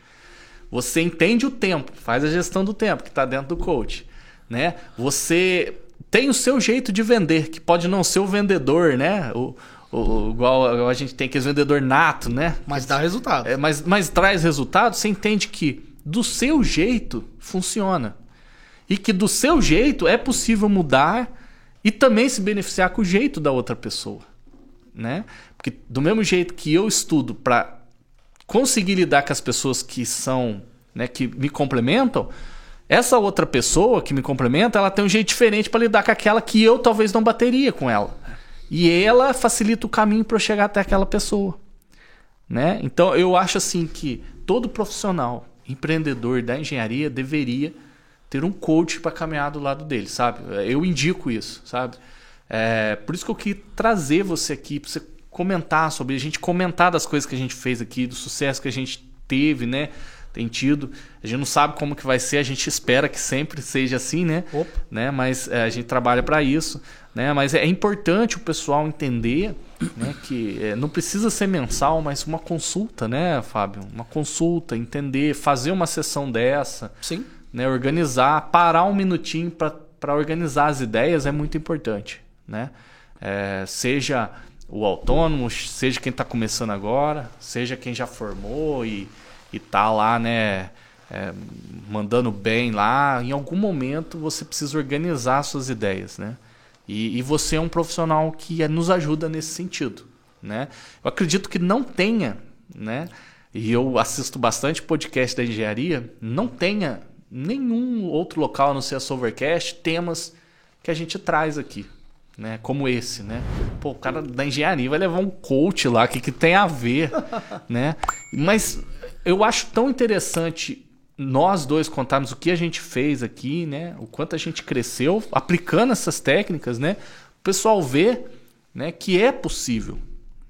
Você entende o tempo, faz a gestão do tempo que está dentro do coach. Né? Você tem o seu jeito de vender, que pode não ser o vendedor, né? O, o, igual a gente tem aquele vendedor nato, né? Mas dá resultado. É, mas, mas traz resultado, você entende que do seu jeito funciona. E que do seu jeito é possível mudar e também se beneficiar com o jeito da outra pessoa. Né? Porque do mesmo jeito que eu estudo para conseguir lidar com as pessoas que são, né, que me complementam, essa outra pessoa que me complementa, ela tem um jeito diferente para lidar com aquela que eu talvez não bateria com ela. E ela facilita o caminho para eu chegar até aquela pessoa. Né? Então eu acho assim que todo profissional empreendedor da engenharia deveria ter um coach para caminhar do lado dele, sabe? Eu indico isso, sabe? É, por isso que eu queria trazer você aqui para você comentar sobre a gente comentar das coisas que a gente fez aqui, do sucesso que a gente teve, né? Tem tido. A gente não sabe como que vai ser, a gente espera que sempre seja assim, né? Opa. né? Mas é, a gente trabalha para isso, né? Mas é importante o pessoal entender né, que é, não precisa ser mensal, mas uma consulta, né, Fábio? Uma consulta, entender, fazer uma sessão dessa. Sim. Né, organizar, parar um minutinho para organizar as ideias é muito importante. Né? É, seja o autônomo, seja quem está começando agora, seja quem já formou e está lá, né? É, mandando bem lá, em algum momento você precisa organizar suas ideias, né? E, e, você é um profissional que nos ajuda nesse sentido, né? Eu acredito que não tenha, né? E eu assisto bastante podcast da engenharia, não tenha nenhum outro local, a não ser a Solvercast, temas que a gente traz aqui, né? Como esse, né? Pô, o cara da engenharia vai levar um coach lá, o que, que tem a ver, né? Mas eu acho tão interessante nós dois contarmos o que a gente fez aqui, né? O quanto a gente cresceu aplicando essas técnicas, né? O pessoal vê, né, que é possível.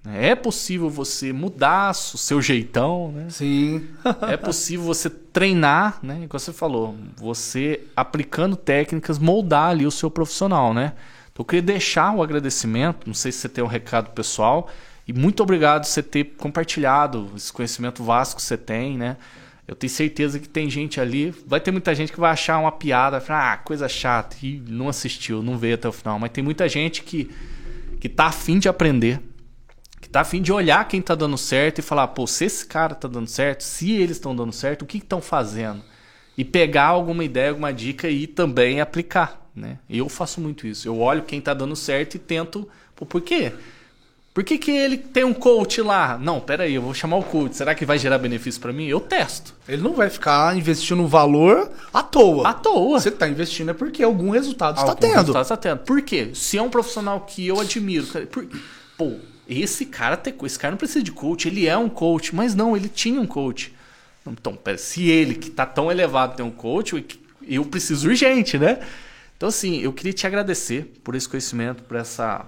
Né? É possível você mudar o seu jeitão, né? Sim. é possível você treinar, né? Igual você falou, você aplicando técnicas moldar ali o seu profissional, né? Então eu queria deixar o agradecimento, não sei se você tem um recado pessoal, e muito obrigado você ter compartilhado esse conhecimento vasto que você tem, né? Eu tenho certeza que tem gente ali. Vai ter muita gente que vai achar uma piada, falar, ah, coisa chata, e não assistiu, não veio até o final. Mas tem muita gente que, que tá afim de aprender, que tá afim de olhar quem tá dando certo e falar, pô, se esse cara tá dando certo, se eles estão dando certo, o que estão fazendo? E pegar alguma ideia, alguma dica e também aplicar. Né? Eu faço muito isso. Eu olho quem tá dando certo e tento. Pô, por quê? Por que, que ele tem um coach lá? Não, peraí, eu vou chamar o coach. Será que vai gerar benefício para mim? Eu testo. Ele não vai ficar investindo um valor à toa. À toa. Você está investindo é porque algum resultado algum está tendo. Resultado está tendo. Por quê? Se é um profissional que eu admiro, por... pô, esse cara tem, esse cara não precisa de coach, ele é um coach, mas não, ele tinha um coach. Então, pera, se ele que está tão elevado tem um coach, eu preciso urgente, né? Então, assim, eu queria te agradecer por esse conhecimento, por essa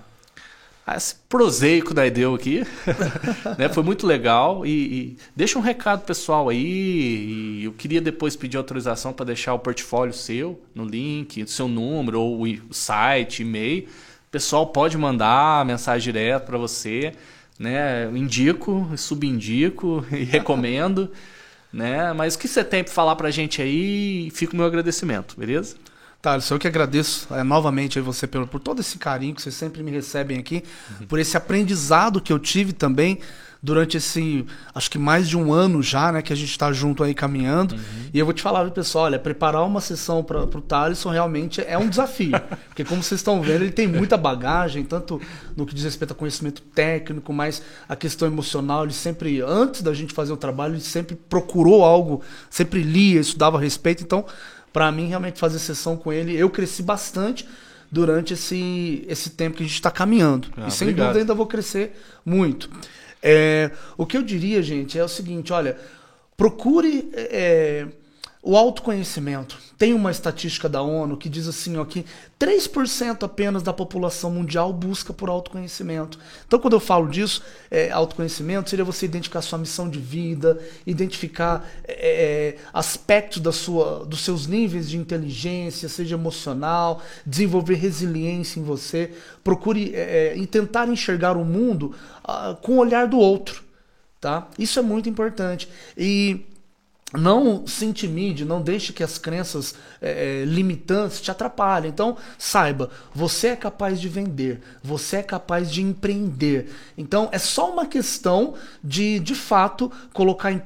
proseico da Ideu aqui. né? Foi muito legal. E, e, deixa um recado pessoal aí. eu queria depois pedir autorização para deixar o portfólio seu no link, seu número, ou o site, e-mail. O pessoal pode mandar mensagem direta para você. Né? Indico, subindico e recomendo. né? Mas o que você tem para falar para a gente aí? Fica o meu agradecimento, beleza? Thales, eu que agradeço é, novamente a você por, por todo esse carinho que vocês sempre me recebem aqui, uhum. por esse aprendizado que eu tive também durante esse, acho que mais de um ano já, né, que a gente está junto aí caminhando. Uhum. E eu vou te falar, pessoal, olha, preparar uma sessão para o Thaleson realmente é um desafio. porque como vocês estão vendo, ele tem muita bagagem, tanto no que diz respeito a conhecimento técnico, mas a questão emocional, ele sempre, antes da gente fazer o trabalho, ele sempre procurou algo, sempre lia, estudava a respeito, então para mim, realmente fazer sessão com ele, eu cresci bastante durante esse, esse tempo que a gente está caminhando. Ah, e sem obrigado. dúvida ainda vou crescer muito. É, o que eu diria, gente, é o seguinte: olha, procure é, o autoconhecimento. Tem uma estatística da ONU que diz assim, ó, que 3% apenas da população mundial busca por autoconhecimento. Então, quando eu falo disso, é, autoconhecimento seria você identificar sua missão de vida, identificar é, é aspectos da sua, dos seus níveis de inteligência, seja emocional, desenvolver resiliência em você, procure é, é tentar enxergar o mundo ah, com o olhar do outro. Tá? Isso é muito importante. E não se intimide, não deixe que as crenças é, limitantes te atrapalhem. Então, saiba, você é capaz de vender, você é capaz de empreender. Então, é só uma questão de, de fato, colocar em,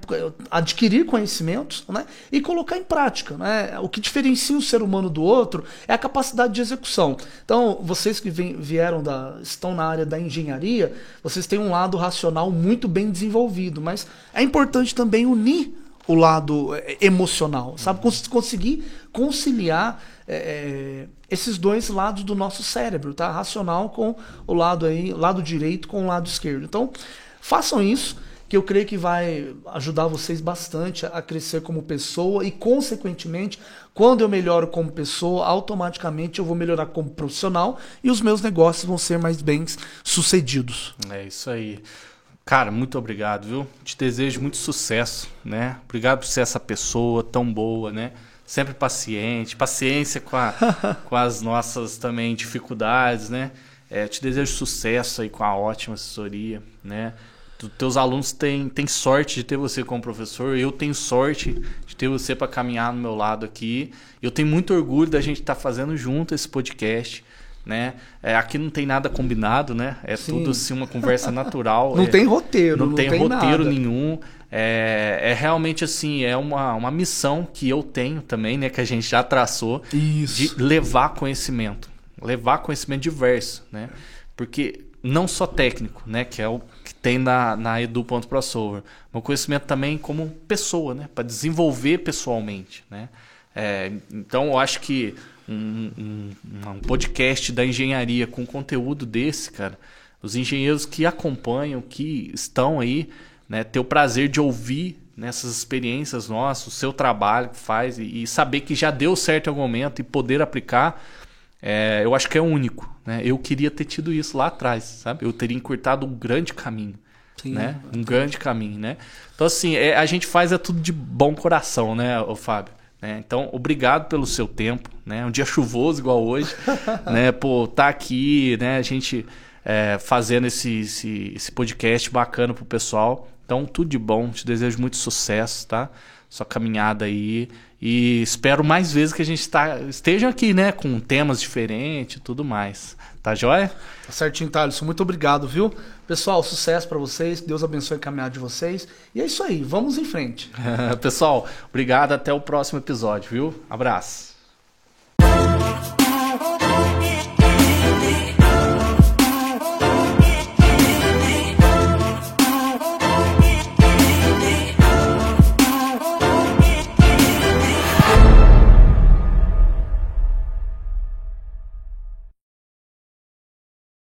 adquirir conhecimentos né, e colocar em prática. Né? O que diferencia um ser humano do outro é a capacidade de execução. Então, vocês que vieram da, estão na área da engenharia, vocês têm um lado racional muito bem desenvolvido, mas é importante também unir o lado é, emocional, sabe? Cons conseguir conciliar é, esses dois lados do nosso cérebro, tá? Racional com o lado aí, lado direito com o lado esquerdo. Então, façam isso, que eu creio que vai ajudar vocês bastante a crescer como pessoa e, consequentemente, quando eu melhoro como pessoa, automaticamente eu vou melhorar como profissional e os meus negócios vão ser mais bem sucedidos. É isso aí. Cara, muito obrigado, viu? Te desejo muito sucesso, né? Obrigado por ser essa pessoa tão boa, né? Sempre paciente, paciência com, a, com as nossas também dificuldades, né? É, te desejo sucesso aí com a ótima assessoria, né? Tu, teus alunos têm, têm sorte de ter você como professor, eu tenho sorte de ter você para caminhar no meu lado aqui. Eu tenho muito orgulho da gente estar tá fazendo junto esse podcast né? É, aqui não tem nada combinado, né? É Sim. tudo assim uma conversa natural. não é, tem roteiro, não, não tem, tem roteiro nada. nenhum. É, é, realmente assim, é uma, uma missão que eu tenho também, né? Que a gente já traçou Isso. de levar conhecimento, levar conhecimento diverso, né? Porque não só técnico, né? Que é o que tem na, na edu.prosolver, mas conhecimento também como pessoa, né? Para desenvolver pessoalmente, né? É, então eu acho que um, um, um, podcast da engenharia com conteúdo desse, cara, os engenheiros que acompanham, que estão aí, né, ter o prazer de ouvir nessas experiências nossas, o seu trabalho que faz e, e saber que já deu certo em algum momento e poder aplicar, é, eu acho que é único. Né? Eu queria ter tido isso lá atrás, sabe? Eu teria encurtado um grande caminho. Sim, né? Um grande caminho, né? Então, assim, é, a gente faz é tudo de bom coração, né, Fábio? Né? Então, obrigado pelo seu tempo, né? Um dia chuvoso igual hoje, né? Pô, tá aqui, né? A gente é, fazendo esse, esse, esse podcast bacana pro pessoal. Então, tudo de bom. Te desejo muito sucesso, tá? Sua caminhada aí. E espero mais vezes que a gente tá, esteja aqui, né? Com temas diferentes e tudo mais. Tá joia? Tá certinho, Thales. Muito obrigado, viu? Pessoal, sucesso para vocês. Deus abençoe a caminhada de vocês. E é isso aí. Vamos em frente. Pessoal, obrigado. Até o próximo episódio, viu? Abraço.